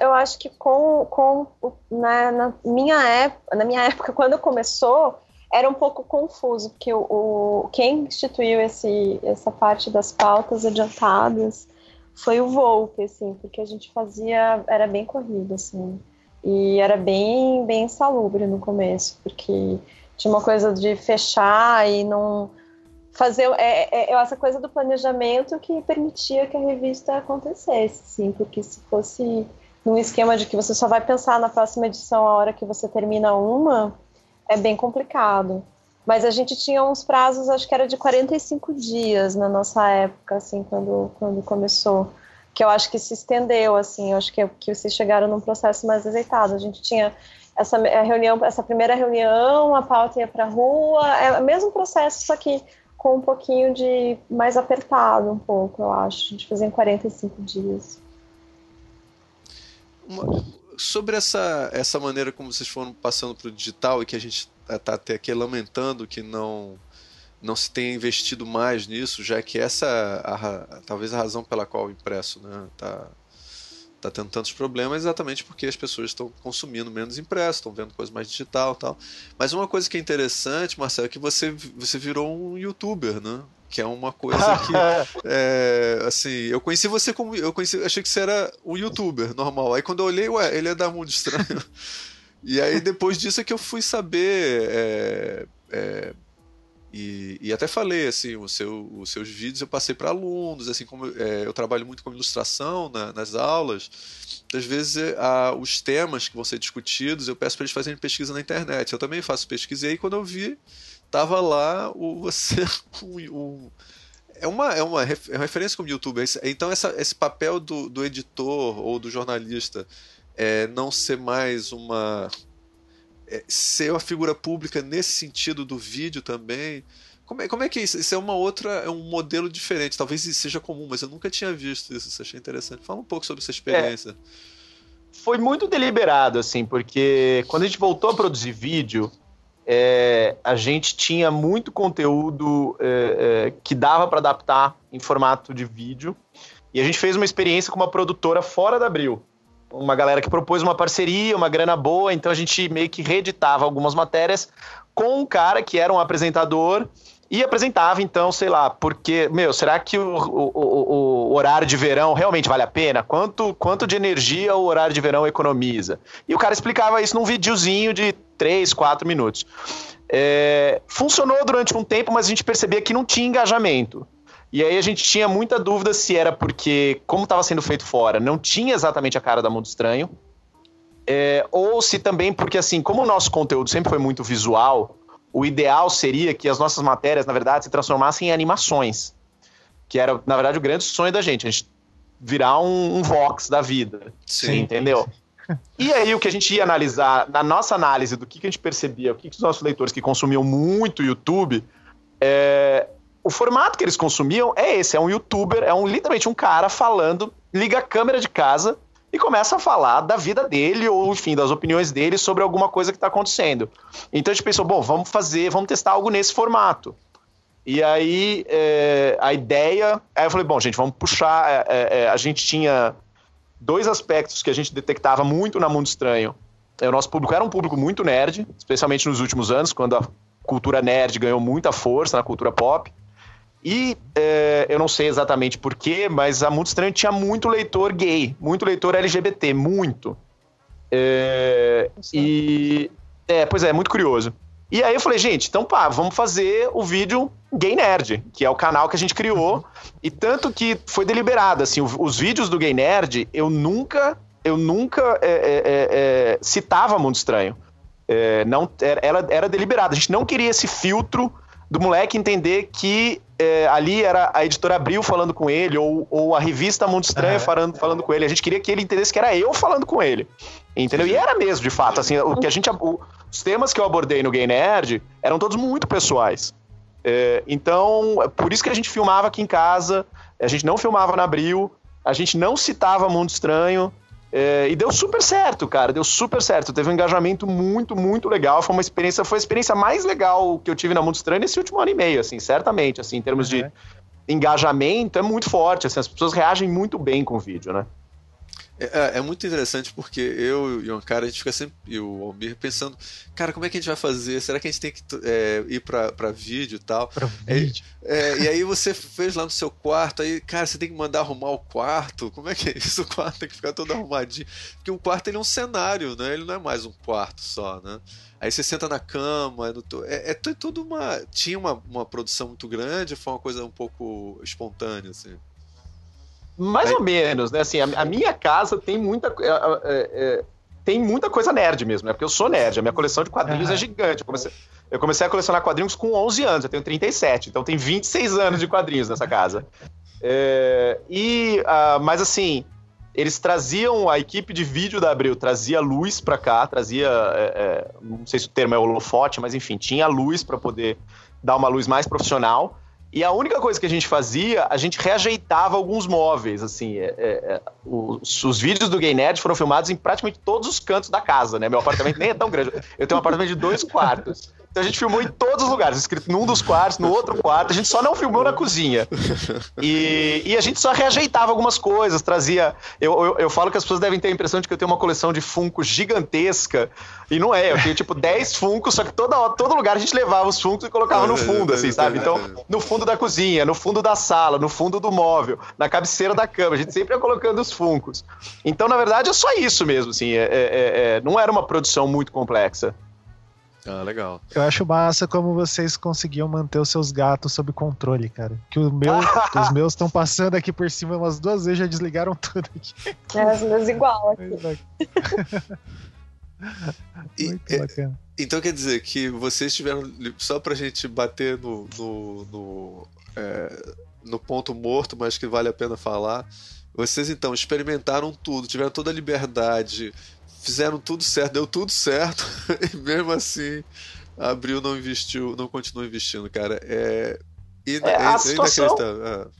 eu acho que com, com né, na, minha época, na minha época, quando começou, era um pouco confuso, porque o, o, quem instituiu esse, essa parte das pautas adiantadas foi o Volpe, assim, porque a gente fazia, era bem corrido, assim, e era bem, bem insalubre no começo, porque tinha uma coisa de fechar e não fazer é, é, é, essa coisa do planejamento que permitia que a revista acontecesse, sim, porque se fosse num esquema de que você só vai pensar na próxima edição a hora que você termina uma, é bem complicado. Mas a gente tinha uns prazos, acho que era de 45 dias na nossa época, assim, quando, quando começou. Que eu acho que se estendeu, assim, eu acho que, que vocês chegaram num processo mais azeitado. A gente tinha essa reunião, essa primeira reunião, a pauta ia para a rua, é o mesmo processo, só que com um pouquinho de mais apertado, um pouco, eu acho. A gente fazia em 45 dias. Uma, sobre essa, essa maneira como vocês foram passando para o digital e que a gente está até aqui lamentando que não não se tenha investido mais nisso, já que essa é a, talvez a razão pela qual o impresso né, tá, tendo tantos problemas exatamente porque as pessoas estão consumindo menos impresso, estão vendo coisa mais digital tal. Mas uma coisa que é interessante, Marcelo, é que você, você virou um youtuber, né? Que é uma coisa que. é, assim, eu conheci você como. Eu conheci, achei que você era um youtuber normal. Aí quando eu olhei, ué, ele é da Mundo Estranho. e aí depois disso é que eu fui saber. É, é, e, e, até falei assim, o seu, os seus vídeos eu passei para alunos, assim como é, eu trabalho muito com ilustração na, nas aulas, às vezes é, a, os temas que vão ser discutidos eu peço para eles fazerem pesquisa na internet. Eu também faço pesquisa e aí quando eu vi tava lá o você é uma, é uma, é uma referência como youtuber. Então, essa, esse papel do, do editor ou do jornalista é não ser mais uma é, ser uma figura pública nesse sentido do vídeo também. Como é, como é que é isso? Isso é uma outra, é um modelo diferente. Talvez isso seja comum, mas eu nunca tinha visto isso. Isso achei interessante. Fala um pouco sobre essa experiência. É, foi muito deliberado, assim, porque quando a gente voltou a produzir vídeo, é, a gente tinha muito conteúdo é, é que dava para adaptar em formato de vídeo. E a gente fez uma experiência com uma produtora fora da Abril uma galera que propôs uma parceria, uma grana boa, então a gente meio que reeditava algumas matérias com um cara que era um apresentador e apresentava, então, sei lá, porque, meu, será que o, o, o, o, horário de verão realmente vale a pena? Quanto, quanto de energia o horário de verão economiza? E o cara explicava isso num videozinho de 3, 4 minutos. É, funcionou durante um tempo, mas a gente percebia que não tinha engajamento. E aí a gente tinha muita dúvida se era porque, como estava sendo feito fora, não tinha exatamente a cara da Mundo Estranho, é, ou se também porque, assim, como o nosso conteúdo sempre foi muito visual, o ideal seria que as nossas matérias, na verdade, se transformassem em animações. Que era, na verdade, o grande sonho da gente, a gente virar um, um Vox da vida. Sim. Entendeu? E aí o que a gente ia analisar, na nossa análise do que, que a gente percebia, o que, que os nossos leitores que consumiam muito YouTube, é, o formato que eles consumiam é esse: é um youtuber, é um literalmente um cara falando, liga a câmera de casa e começa a falar da vida dele ou, enfim, das opiniões dele sobre alguma coisa que está acontecendo. Então a gente pensou, bom, vamos fazer, vamos testar algo nesse formato. E aí é, a ideia. Aí eu falei, bom, gente, vamos puxar. É, é, é, a gente tinha dois aspectos que a gente detectava muito na Mundo Estranho. O nosso público era um público muito nerd, especialmente nos últimos anos, quando a cultura nerd ganhou muita força na cultura pop. E é, eu não sei exatamente porquê, mas a Mundo Estranho tinha muito leitor gay, muito leitor LGBT, muito. É, e. É, pois é, muito curioso. E aí eu falei, gente, então pá, vamos fazer o vídeo Gay Nerd, que é o canal que a gente criou. E tanto que foi deliberado, assim, os vídeos do Gay Nerd, eu nunca, eu nunca é, é, é, é citava Mundo Estranho. É, não, era, era deliberado, a gente não queria esse filtro do moleque entender que é, ali era a editora Abril falando com ele, ou, ou a revista Mundo Estranho uhum. falando, falando com ele. A gente queria que ele entendesse que era eu falando com ele. Entendeu? E era mesmo, de fato. Assim, o que a gente. O, os temas que eu abordei no Gay Nerd eram todos muito pessoais. É, então, por isso que a gente filmava aqui em casa, a gente não filmava na Abril, a gente não citava Mundo Estranho. É, e deu super certo, cara. Deu super certo. Teve um engajamento muito, muito legal. Foi uma experiência, foi a experiência mais legal que eu tive na Mundo Estranho nesse último ano e meio, assim, certamente, assim, em termos uhum. de engajamento, é muito forte. Assim, as pessoas reagem muito bem com o vídeo, né? É, é, é, muito interessante porque eu e o cara, a gente fica sempre, e o Almir, pensando, cara, como é que a gente vai fazer? Será que a gente tem que é, ir pra, pra vídeo e tal? Pra vídeo. É, e aí você fez lá no seu quarto, aí, cara, você tem que mandar arrumar o quarto. Como é que é isso? O quarto tem que ficar todo arrumadinho. Porque o quarto ele é um cenário, né? Ele não é mais um quarto só, né? Aí você senta na cama, no, é, é tudo uma. Tinha uma, uma produção muito grande, foi uma coisa um pouco espontânea, assim. Mais ou menos, né? Assim, a, a, minha casa tem muita, é, é, é, tem muita coisa nerd mesmo, né? Porque eu sou nerd, a minha coleção de quadrinhos é gigante. Eu comecei, eu comecei a colecionar quadrinhos com 11 anos, eu tenho 37, então tem 26 anos de quadrinhos nessa casa. É, e, uh, mas assim, eles traziam, a equipe de vídeo da Abril trazia luz para cá, trazia, é, é, não sei se o termo é holofote, mas enfim, tinha luz para poder dar uma luz mais profissional. E a única coisa que a gente fazia, a gente reajeitava alguns móveis, assim. É, é, é, os, os, vídeos do Gay Nerd foram filmados em praticamente todos os cantos da casa, né? Meu apartamento nem é tão grande. Eu tenho um apartamento de dois quartos. Então a gente filmou em todos os lugares, escrito num dos quartos, no outro quarto, a gente só não filmou na cozinha. E, e a gente só reajeitava algumas coisas, trazia. Eu, eu, eu, falo que as pessoas devem ter a impressão de que eu tenho uma coleção de Funko gigantesca, e não é, eu tenho tipo 10 Funkos, só que toda, todo lugar a gente levava os Funkos e colocava no fundo, assim, sabe? Então, no fundo da cozinha, no fundo da sala, no fundo do móvel, na cabeceira da cama, a gente sempre ia colocando os Funkos. Então, na verdade, é só isso mesmo, assim, é, é, é não era uma produção muito complexa. Ah, legal. Eu acho massa como vocês conseguiam manter os seus gatos sob controle, cara. Que o meu, os meus estão passando aqui por cima umas duas vezes, já desligaram tudo aqui. É, os meus igual aqui. e, é, então quer dizer que vocês tiveram. Só pra gente bater no, no, no, é, no ponto morto, mas que vale a pena falar. Vocês então experimentaram tudo, tiveram toda a liberdade fizeram tudo certo, deu tudo certo, e mesmo assim a Abril não investiu, não continuou investindo, cara. É, ina, é, é situação... inacreditável.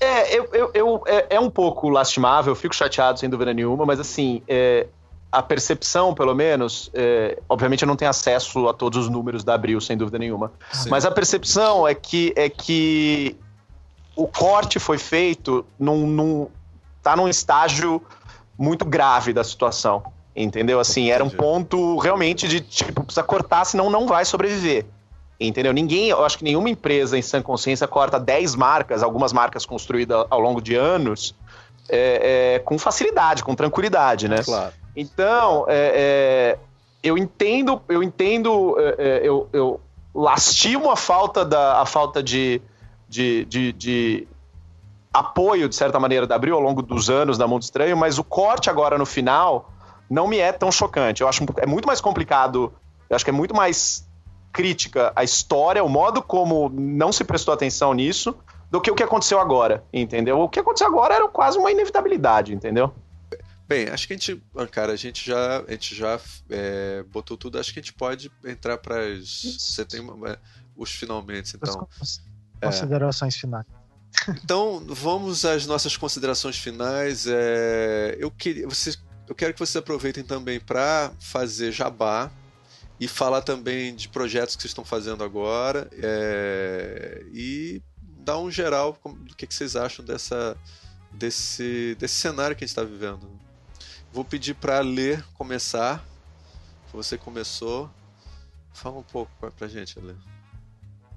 É. é, eu, eu, eu, é, é, um pouco lastimável, eu fico chateado sem dúvida nenhuma, mas assim, é, a percepção, pelo menos, é, obviamente eu não tenho acesso a todos os números da Abril, sem dúvida nenhuma, Sim. mas a percepção é que, é que o corte foi feito num, num, tá num estágio muito grave da situação. Entendeu? Assim, era um ponto realmente de tipo, precisa cortar, senão não vai sobreviver. Entendeu? Ninguém, eu acho que nenhuma empresa em sã consciência corta 10 marcas, algumas marcas construídas ao longo de anos, é, é, com facilidade, com tranquilidade, né? Claro. Então, é, é eu entendo, eu entendo, é, é, eu, eu lastimo a falta, da, a falta de, de, de, de apoio, de certa maneira, da Abril ao longo dos anos da Mundo Estranho, mas o corte agora no final não me é tão chocante. Eu acho é muito mais complicado, eu acho que é muito mais crítica a história, o modo como não se prestou atenção nisso, do que o que aconteceu agora, entendeu? O que aconteceu agora era quase uma inevitabilidade, entendeu? Bem, acho que a gente, cara, a gente já, a gente já é, botou tudo. Acho que a gente pode entrar para você tem uma, os finalmente, então. Considerações é. finais. Então, vamos às nossas considerações finais. É, eu, queria, vocês, eu quero que vocês aproveitem também para fazer jabá e falar também de projetos que vocês estão fazendo agora é, e dar um geral do que, que vocês acham dessa, desse, desse cenário que a gente está vivendo. Vou pedir para ler começar. Você começou. Fala um pouco para a gente, Alê.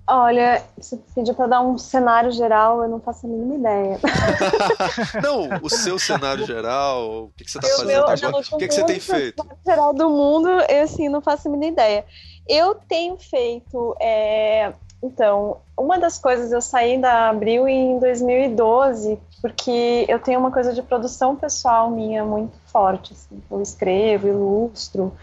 Olha, se pedir para dar um cenário geral, eu não faço a mínima ideia. não, o seu cenário geral, o que, que você está fazendo meu, agora? O que, que você tem feito? O cenário geral do mundo, eu assim, não faço a mínima ideia. Eu tenho feito. É... Então, uma das coisas, eu saí da Abril em 2012, porque eu tenho uma coisa de produção pessoal minha muito forte. Assim. Eu escrevo, ilustro.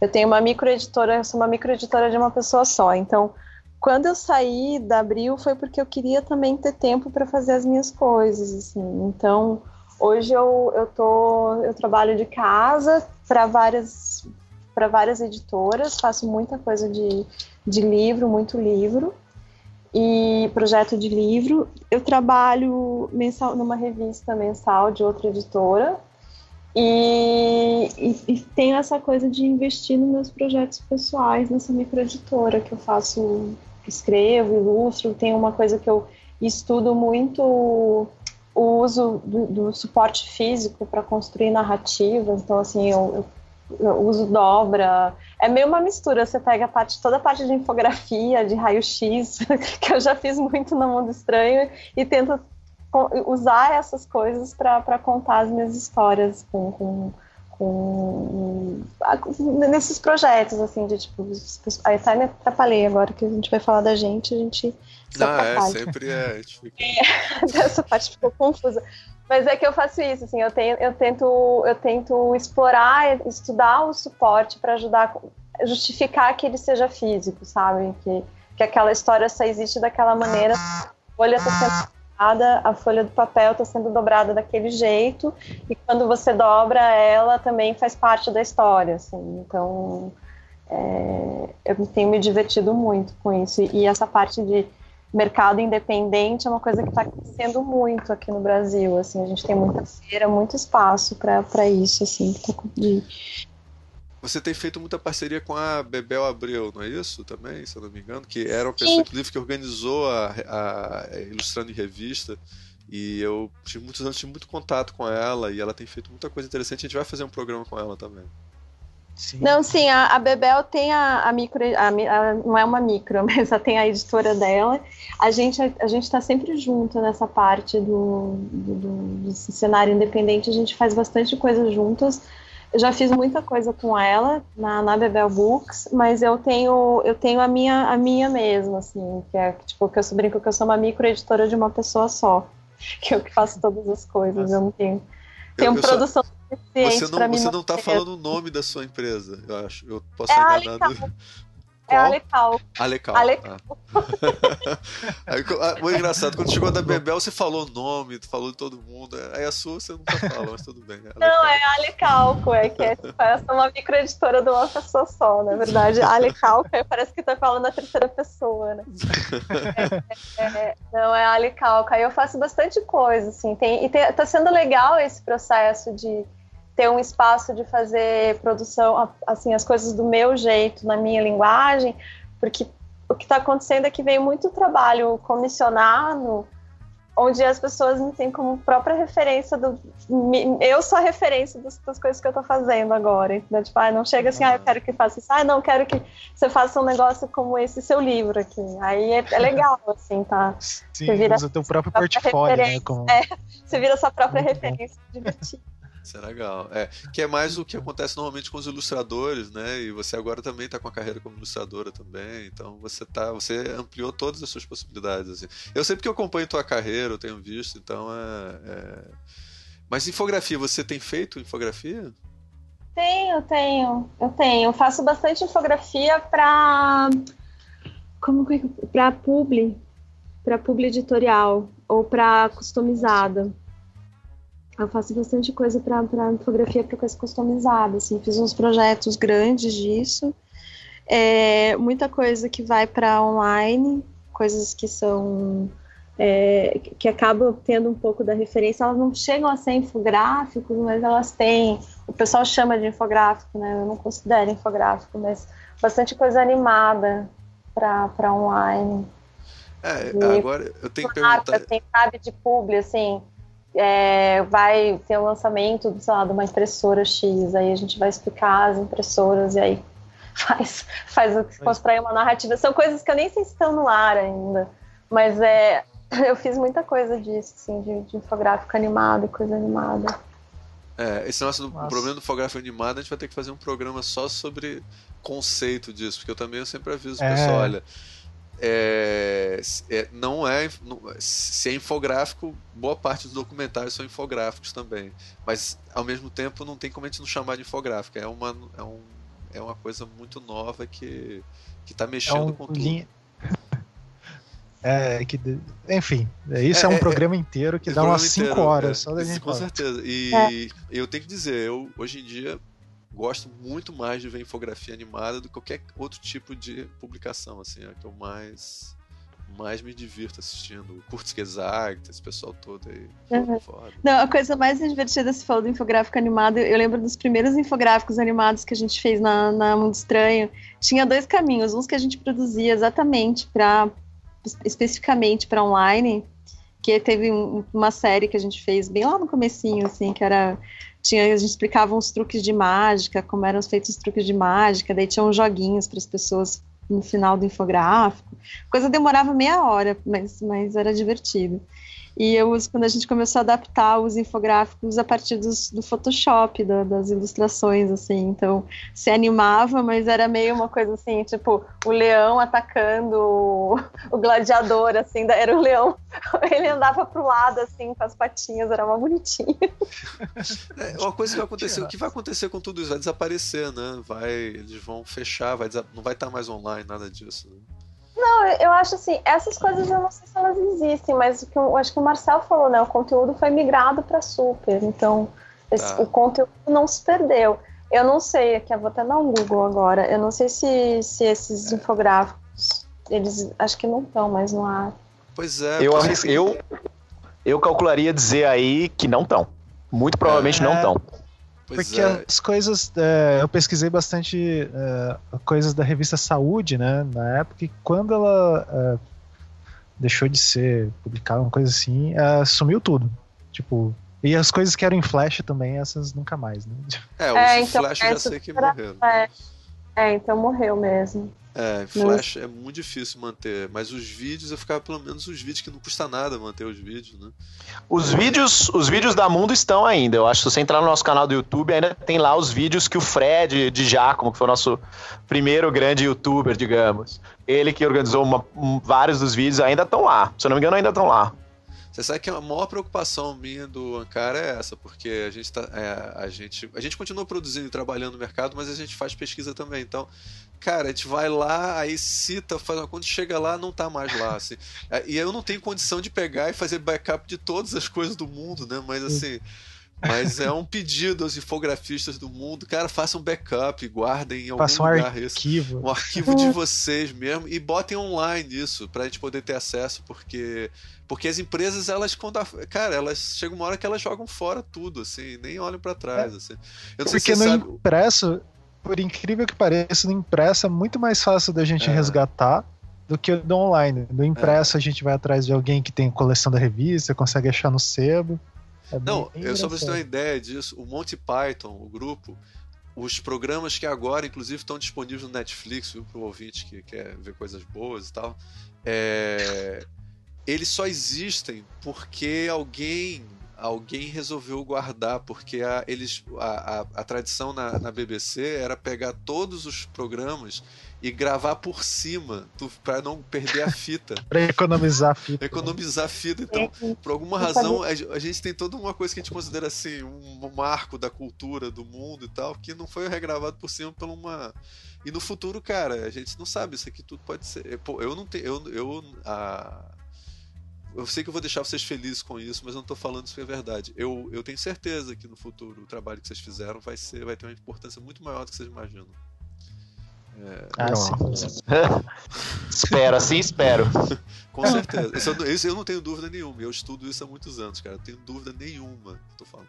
Eu tenho uma microeditora, eu sou uma microeditora de uma pessoa só. Então quando eu saí da Abril foi porque eu queria também ter tempo para fazer as minhas coisas, assim. Então, hoje eu, eu tô eu trabalho de casa para várias para várias editoras, faço muita coisa de, de livro, muito livro e projeto de livro. Eu trabalho mensal numa revista mensal de outra editora e, e, e, tenho essa coisa de investir nos meus projetos pessoais nessa microeditora que eu faço escrevo, ilustro, tem uma coisa que eu estudo muito o uso do, do suporte físico para construir narrativas. Então, assim, eu, eu, eu, uso dobra. É meio uma mistura. Você pega a parte, toda a parte de infografia, de raio-x, que eu já fiz muito no Mundo Estranho, e tento usar essas coisas para contar as minhas histórias com, com com nesses projetos assim de tipo aí até me atrapalhei agora que a gente vai falar da gente a gente ah, é, sempre é, é essa parte ficou confusa. Mas é que eu faço isso assim eu tenho eu tento eu tento explorar estudar o suporte para ajudar justificar que ele seja físico sabe? Que que aquela história só existe daquela maneira a folha está sendo a folha do papel está sendo dobrada daquele jeito, e quando você dobra ela também faz parte da história, assim, então é, eu tenho me divertido muito com isso, e, e essa parte de mercado independente é uma coisa que está crescendo muito aqui no Brasil, assim, a gente tem muita feira, muito espaço para isso, assim, de, você tem feito muita parceria com a Bebel Abreu, não é isso também, se eu não me engano? Que era uma pessoa, inclusive, que organizou a, a Ilustrando em Revista. E eu tive muitos anos, tive muito contato com ela e ela tem feito muita coisa interessante. A gente vai fazer um programa com ela também. Sim. Não, sim, a, a Bebel tem a, a micro, a, a, não é uma micro, mas ela tem a editora dela. A gente a, gente está sempre junto nessa parte do, do, do, do, cenário independente. A gente faz bastante coisa juntas. Eu já fiz muita coisa com ela na, na Bebel Books, mas eu tenho eu tenho a minha a minha mesmo, assim, que é tipo que eu brinco que eu sou uma micro editora de uma pessoa só. que eu que faço todas as coisas. Nossa. Eu não tenho, tenho eu, produção só... suficiente para mim. Você não está falando o nome da sua empresa, eu acho. Eu posso é enganado. É Alecal. Alecal. Alecal. Ah. aí, ah, engraçado, quando chegou da Bebel, você falou o nome, falou de todo mundo. Aí a sua você nunca fala, mas tudo bem. Alecal. Não, é Alecalco, é que é, parece uma microeditora de uma pessoa só, na verdade. Alecalco, parece que tá falando na terceira pessoa, né? É, é, é, não, é Alecalco. Aí eu faço bastante coisa, assim. Tem, e tá sendo legal esse processo de ter um espaço de fazer produção, assim, as coisas do meu jeito, na minha linguagem, porque o que está acontecendo é que vem muito trabalho comissionado, onde as pessoas me têm como própria referência do. Eu sou a referência das, das coisas que eu estou fazendo agora. Então, tipo, ah, não chega assim, ah, eu quero que faça isso, ah, não, quero que você faça um negócio como esse seu livro aqui. Aí é, é legal, assim, tá? Sim, você vira usa teu próprio portfólio, né? Como... É, você vira sua própria Muito referência. Isso é legal. É, que é mais o que acontece normalmente com os ilustradores, né? E você agora também está com a carreira como ilustradora também. Então você tá, você ampliou todas as suas possibilidades. Assim. Eu sei porque eu acompanho tua carreira, eu tenho visto, então é, é... Mas infografia, você tem feito infografia? Tenho, tenho. Eu tenho. Eu faço bastante infografia para como para publi, para publi editorial ou para customizada. Eu faço bastante coisa para infografia para coisa customizada, assim, fiz uns projetos grandes disso. É, muita coisa que vai para online, coisas que são é, que acabam tendo um pouco da referência, elas não chegam a ser infográficos, mas elas têm. O pessoal chama de infográfico, né? Eu não considero infográfico, mas bastante coisa animada para online. É, e agora eu tenho que perguntar. Assim, sabe, de publi, assim, é, vai ter o um lançamento, sei lá, de uma impressora X, aí a gente vai explicar as impressoras e aí faz, faz constrói uma narrativa. São coisas que eu nem sei se estão no ar ainda, mas é, eu fiz muita coisa disso, assim, de, de infográfico animado, coisa animada. É, esse nosso Nossa. problema do infográfico animado, a gente vai ter que fazer um programa só sobre conceito disso, porque eu também eu sempre aviso o é. pessoal, olha, é, é, não é se é infográfico boa parte dos documentários são infográficos também. Mas ao mesmo tempo não tem como a gente não chamar de infográfico. É uma é, um, é uma coisa muito nova que que está mexendo é um, com tudo. linha... é que enfim isso é, é um é, programa inteiro que dá umas 5 horas só da gente com certeza. E eu tenho que dizer eu hoje em dia gosto muito mais de ver infografia animada do que qualquer outro tipo de publicação, assim, é que eu mais mais me divirto assistindo. Kurtz Gesagt, esse pessoal todo aí. Uhum. Não, a coisa mais divertida se falou do infográfico animado, eu lembro dos primeiros infográficos animados que a gente fez na, na Mundo Estranho. Tinha dois caminhos, uns que a gente produzia exatamente para especificamente para online, que teve um, uma série que a gente fez bem lá no comecinho, assim, que era tinha, a gente explicava uns truques de mágica, como eram feitos os truques de mágica, daí tinha uns joguinhos para as pessoas no final do infográfico. A coisa demorava meia hora, mas, mas era divertido. E eu uso quando a gente começou a adaptar os infográficos a partir dos, do Photoshop, da, das ilustrações, assim. Então, se animava, mas era meio uma coisa assim, tipo, o leão atacando o, o gladiador, assim, era o leão. Ele andava pro lado, assim, com as patinhas, era uma bonitinho. É, uma coisa que vai acontecer, o que vai acontecer com tudo isso? Vai desaparecer, né? Vai, eles vão fechar, vai, não vai estar mais online, nada disso. Né? Não, eu acho assim, essas coisas eu não sei se elas existem, mas o que eu acho que o Marcel falou, né? O conteúdo foi migrado para super, então esse, tá. o conteúdo não se perdeu. Eu não sei, aqui eu vou até dar um Google agora. Eu não sei se, se esses é. infográficos, eles acho que não estão mais no ar. Pois é. Eu, eu, eu calcularia dizer aí que não estão. Muito provavelmente é. não estão. Pois Porque é. as coisas. É, eu pesquisei bastante é, coisas da revista Saúde, né? Na época, e quando ela é, deixou de ser publicada, uma coisa assim, é, sumiu tudo. Tipo. E as coisas que eram em Flash também, essas nunca mais, né? É, os é, então, Flash já sei que morreram. É, então morreu mesmo. É, Flash é muito difícil manter, mas os vídeos eu ficava pelo menos os vídeos que não custa nada manter os vídeos, né? Os vídeos, os vídeos da Mundo estão ainda. Eu acho que se você entrar no nosso canal do YouTube, ainda tem lá os vídeos que o Fred de Giacomo, que foi o nosso primeiro grande youtuber, digamos, ele que organizou uma, um, vários dos vídeos, ainda estão lá. Se eu não me engano, ainda estão lá. Você sabe que a maior preocupação minha do Ankara é essa, porque a gente, tá, é, a gente, a gente continua produzindo e trabalhando no mercado, mas a gente faz pesquisa também. Então, cara, a gente vai lá, aí cita, faz quando chega lá, não tá mais lá. Assim. É, e eu não tenho condição de pegar e fazer backup de todas as coisas do mundo, né? Mas assim. Mas é um pedido aos infografistas do mundo, cara, façam um backup, guardem em algum Faça um lugar arquivo. Esse, um arquivo de vocês mesmo e botem online isso pra gente poder ter acesso, porque porque as empresas, elas, quando a, cara, elas chegam uma hora que elas jogam fora tudo, assim, nem olham para trás, é. assim. Eu não Porque no sabe... impresso, por incrível que pareça, no impresso é muito mais fácil da gente é. resgatar do que do online. No impresso é. a gente vai atrás de alguém que tem coleção da revista, consegue achar no sebo. É não, eu só pra você ter uma ideia disso, o Monty Python, o grupo, os programas que agora, inclusive, estão disponíveis no Netflix, viu, pro ouvinte que quer ver coisas boas e tal. É, eles só existem porque alguém alguém resolveu guardar, porque a, eles, a, a, a tradição na, na, BBC era pegar todos os programas e gravar por cima para não perder a fita. para economizar a fita. Economizar a fita. Então, por alguma razão, a, gente tem toda uma coisa que a gente considera assim, um marco da cultura, do mundo e tal, que não foi regravado por cima por uma. E no futuro, cara, a gente não sabe, isso aqui tudo pode ser. Pô, eu não tenho. Eu, eu, a, eu sei que eu vou deixar vocês felizes com isso, mas eu não estou falando isso que é verdade. Eu, eu tenho certeza que no futuro o trabalho que vocês fizeram vai, ser, vai ter uma importância muito maior do que vocês imaginam. É... Ah, sim. espero, assim espero. Com certeza. Isso eu, isso eu, não tenho dúvida nenhuma. Eu estudo isso há muitos anos, cara. Eu tenho dúvida nenhuma tô falando.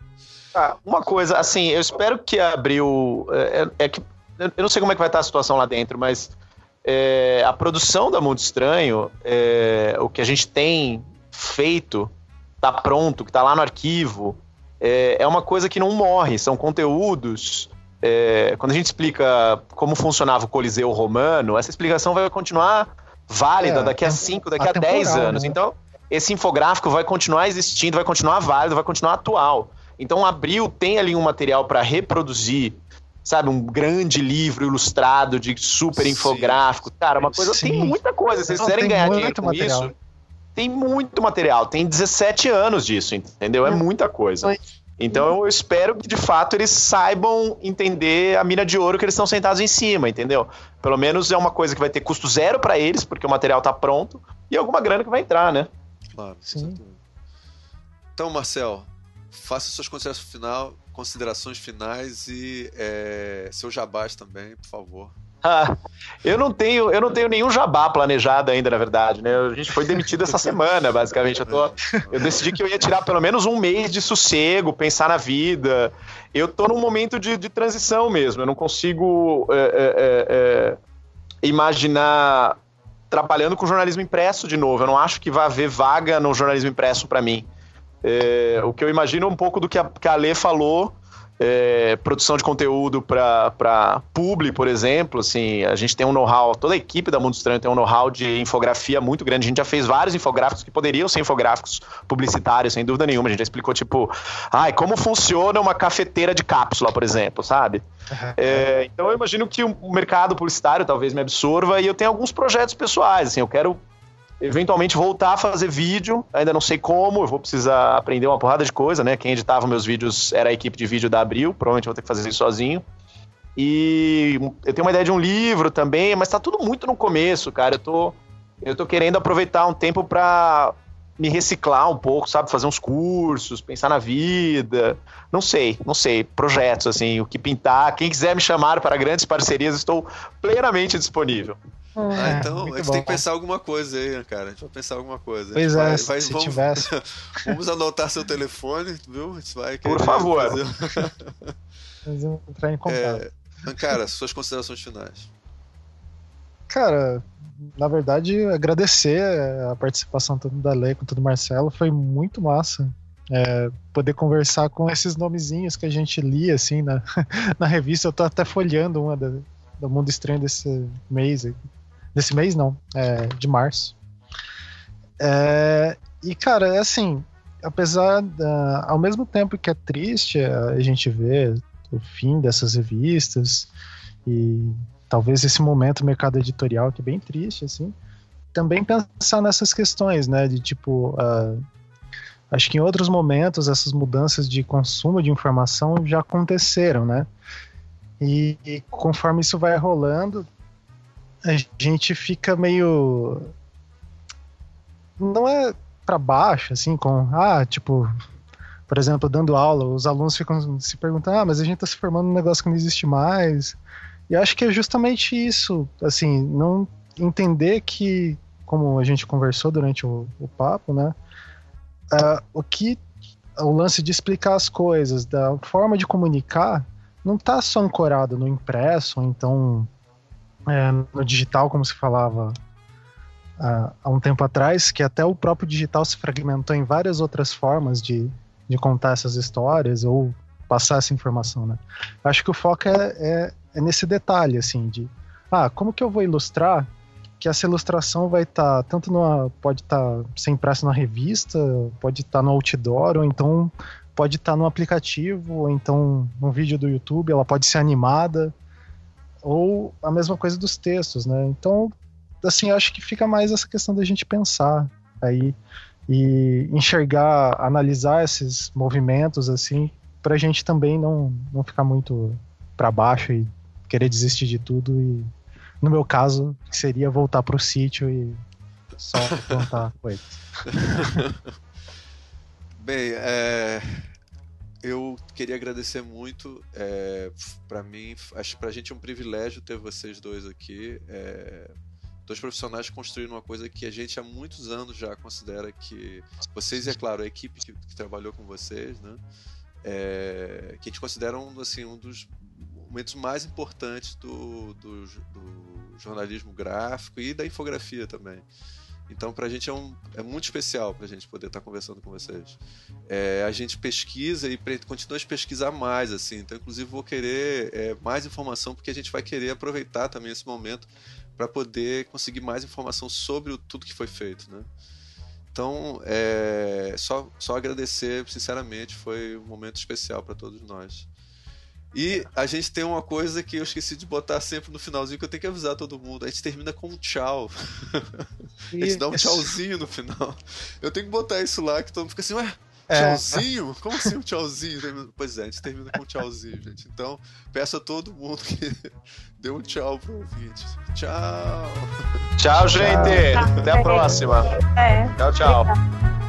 Ah, uma coisa, assim, eu espero que abriu. É, é, é que. Eu não sei como é que vai estar a situação lá dentro, mas é, a produção da Mundo Estranho, é, o que a gente tem feito, tá pronto, que tá lá no arquivo, é, é uma coisa que não morre, são conteúdos. É, quando a gente explica como funcionava o Coliseu Romano, essa explicação vai continuar válida é, daqui a 5, daqui a 10 anos. Né? Então, esse infográfico vai continuar existindo, vai continuar válido, vai continuar atual. Então, Abril tem ali um material para reproduzir sabe, um grande livro ilustrado de super infográfico. Cara, uma coisa. Sim. Tem muita coisa. Se vocês quiserem ganhar dinheiro com material. isso, tem muito material. Tem 17 anos disso, entendeu? É hum. muita coisa. Então eu espero que de fato eles saibam entender a mina de ouro que eles estão sentados em cima, entendeu? Pelo menos é uma coisa que vai ter custo zero para eles, porque o material está pronto, e alguma grana que vai entrar, né? Claro, sim. Então, Marcel, faça suas considerações, final, considerações finais e é, seu jabás também, por favor. Eu não tenho, eu não tenho nenhum jabá planejado ainda, na verdade, né? A gente foi demitido essa semana, basicamente. Eu, tô, eu decidi que eu ia tirar pelo menos um mês de sossego, pensar na vida. Eu tô num momento de, de transição mesmo. Eu não consigo é, é, é, é imaginar trabalhando com jornalismo impresso de novo. Eu não acho que vai haver vaga no jornalismo impresso para mim. É, o que eu imagino é um pouco do que a, que a Lê falou é, produção de conteúdo para publi, por exemplo, assim, a gente tem um know-how, toda a equipe da Mundo Estranho tem um know-how de infografia muito grande. A gente já fez vários infográficos que poderiam ser infográficos publicitários, sem dúvida nenhuma. A gente já explicou, tipo, ai, como funciona uma cafeteira de cápsula, por exemplo, sabe? É, então eu imagino que o mercado publicitário talvez me absorva e eu tenho alguns projetos pessoais, assim, eu quero eventualmente voltar a fazer vídeo, ainda não sei como, eu vou precisar aprender uma porrada de coisa, né? Quem editava meus vídeos era a equipe de vídeo da Abril, provavelmente vou ter que fazer isso sozinho. E eu tenho uma ideia de um livro também, mas tá tudo muito no começo, cara. Eu tô, eu tô querendo aproveitar um tempo para me reciclar um pouco, sabe? Fazer uns cursos, pensar na vida. Não sei, não sei. Projetos, assim, o que pintar. Quem quiser me chamar para grandes parcerias, estou plenamente disponível. Ah, é, então a gente bom. tem que pensar alguma coisa aí, cara. A gente vai pensar alguma coisa. Pois é, vai, vai, se vamos, tivesse. vamos anotar seu telefone, viu? A gente vai Por favor. entrar em contato. É, cara, suas considerações finais. Cara, na verdade, agradecer a participação tanto da Lei quanto do Marcelo, foi muito massa. É, poder conversar com esses nomezinhos que a gente lia assim na, na revista. Eu tô até folhando uma da, do Mundo Estranho desse mês. Desse mês, não, é, de março. É, e, cara, é assim, apesar ao mesmo tempo que é triste a gente ver o fim dessas revistas e talvez esse momento mercado editorial que é bem triste assim também pensar nessas questões né de tipo uh, acho que em outros momentos essas mudanças de consumo de informação já aconteceram né e, e conforme isso vai rolando a gente fica meio não é para baixo, assim, com, ah, tipo, por exemplo, dando aula, os alunos ficam se perguntando, ah, mas a gente está se formando num negócio que não existe mais. E acho que é justamente isso, assim, não entender que, como a gente conversou durante o, o papo, né, uh, o que o lance de explicar as coisas, da forma de comunicar, não está só ancorado no impresso, ou então é, no digital, como se falava há um tempo atrás, que até o próprio digital se fragmentou em várias outras formas de, de contar essas histórias ou passar essa informação, né? Acho que o foco é, é, é nesse detalhe, assim, de ah, como que eu vou ilustrar que essa ilustração vai estar tá, tanto numa pode estar tá ser impressa na revista, pode estar tá no outdoor ou então pode estar tá no aplicativo ou então no vídeo do YouTube, ela pode ser animada ou a mesma coisa dos textos, né? Então assim, acho que fica mais essa questão da gente pensar aí e enxergar, analisar esses movimentos assim, pra gente também não, não ficar muito para baixo e querer desistir de tudo e no meu caso, seria voltar pro sítio e só plantar coisas. Bem, é, eu queria agradecer muito. É, para mim, acho que pra gente é um privilégio ter vocês dois aqui. É, dois profissionais construíram uma coisa que a gente há muitos anos já considera que vocês é claro a equipe que, que trabalhou com vocês, né, é, que a gente considera um, assim, um dos momentos mais importantes do, do, do jornalismo gráfico e da infografia também. Então, para a gente é, um, é muito especial para a gente poder estar tá conversando com vocês. É, a gente pesquisa e continua a pesquisar mais, assim. Então, inclusive, vou querer é, mais informação porque a gente vai querer aproveitar também esse momento para poder conseguir mais informação sobre o, tudo que foi feito, né? Então, é, só, só agradecer, sinceramente, foi um momento especial para todos nós. E a gente tem uma coisa que eu esqueci de botar sempre no finalzinho, que eu tenho que avisar todo mundo. A gente termina com um tchau. a gente dá um tchauzinho no final. Eu tenho que botar isso lá, que todo mundo fica assim, ué, é. Tchauzinho? Como assim um tchauzinho? Pois é, a gente termina com um tchauzinho, gente. Então, peço a todo mundo que dê um tchau pro ouvinte. Tchau! Tchau, gente! Tchau. Até a próxima! É. Tchau, tchau!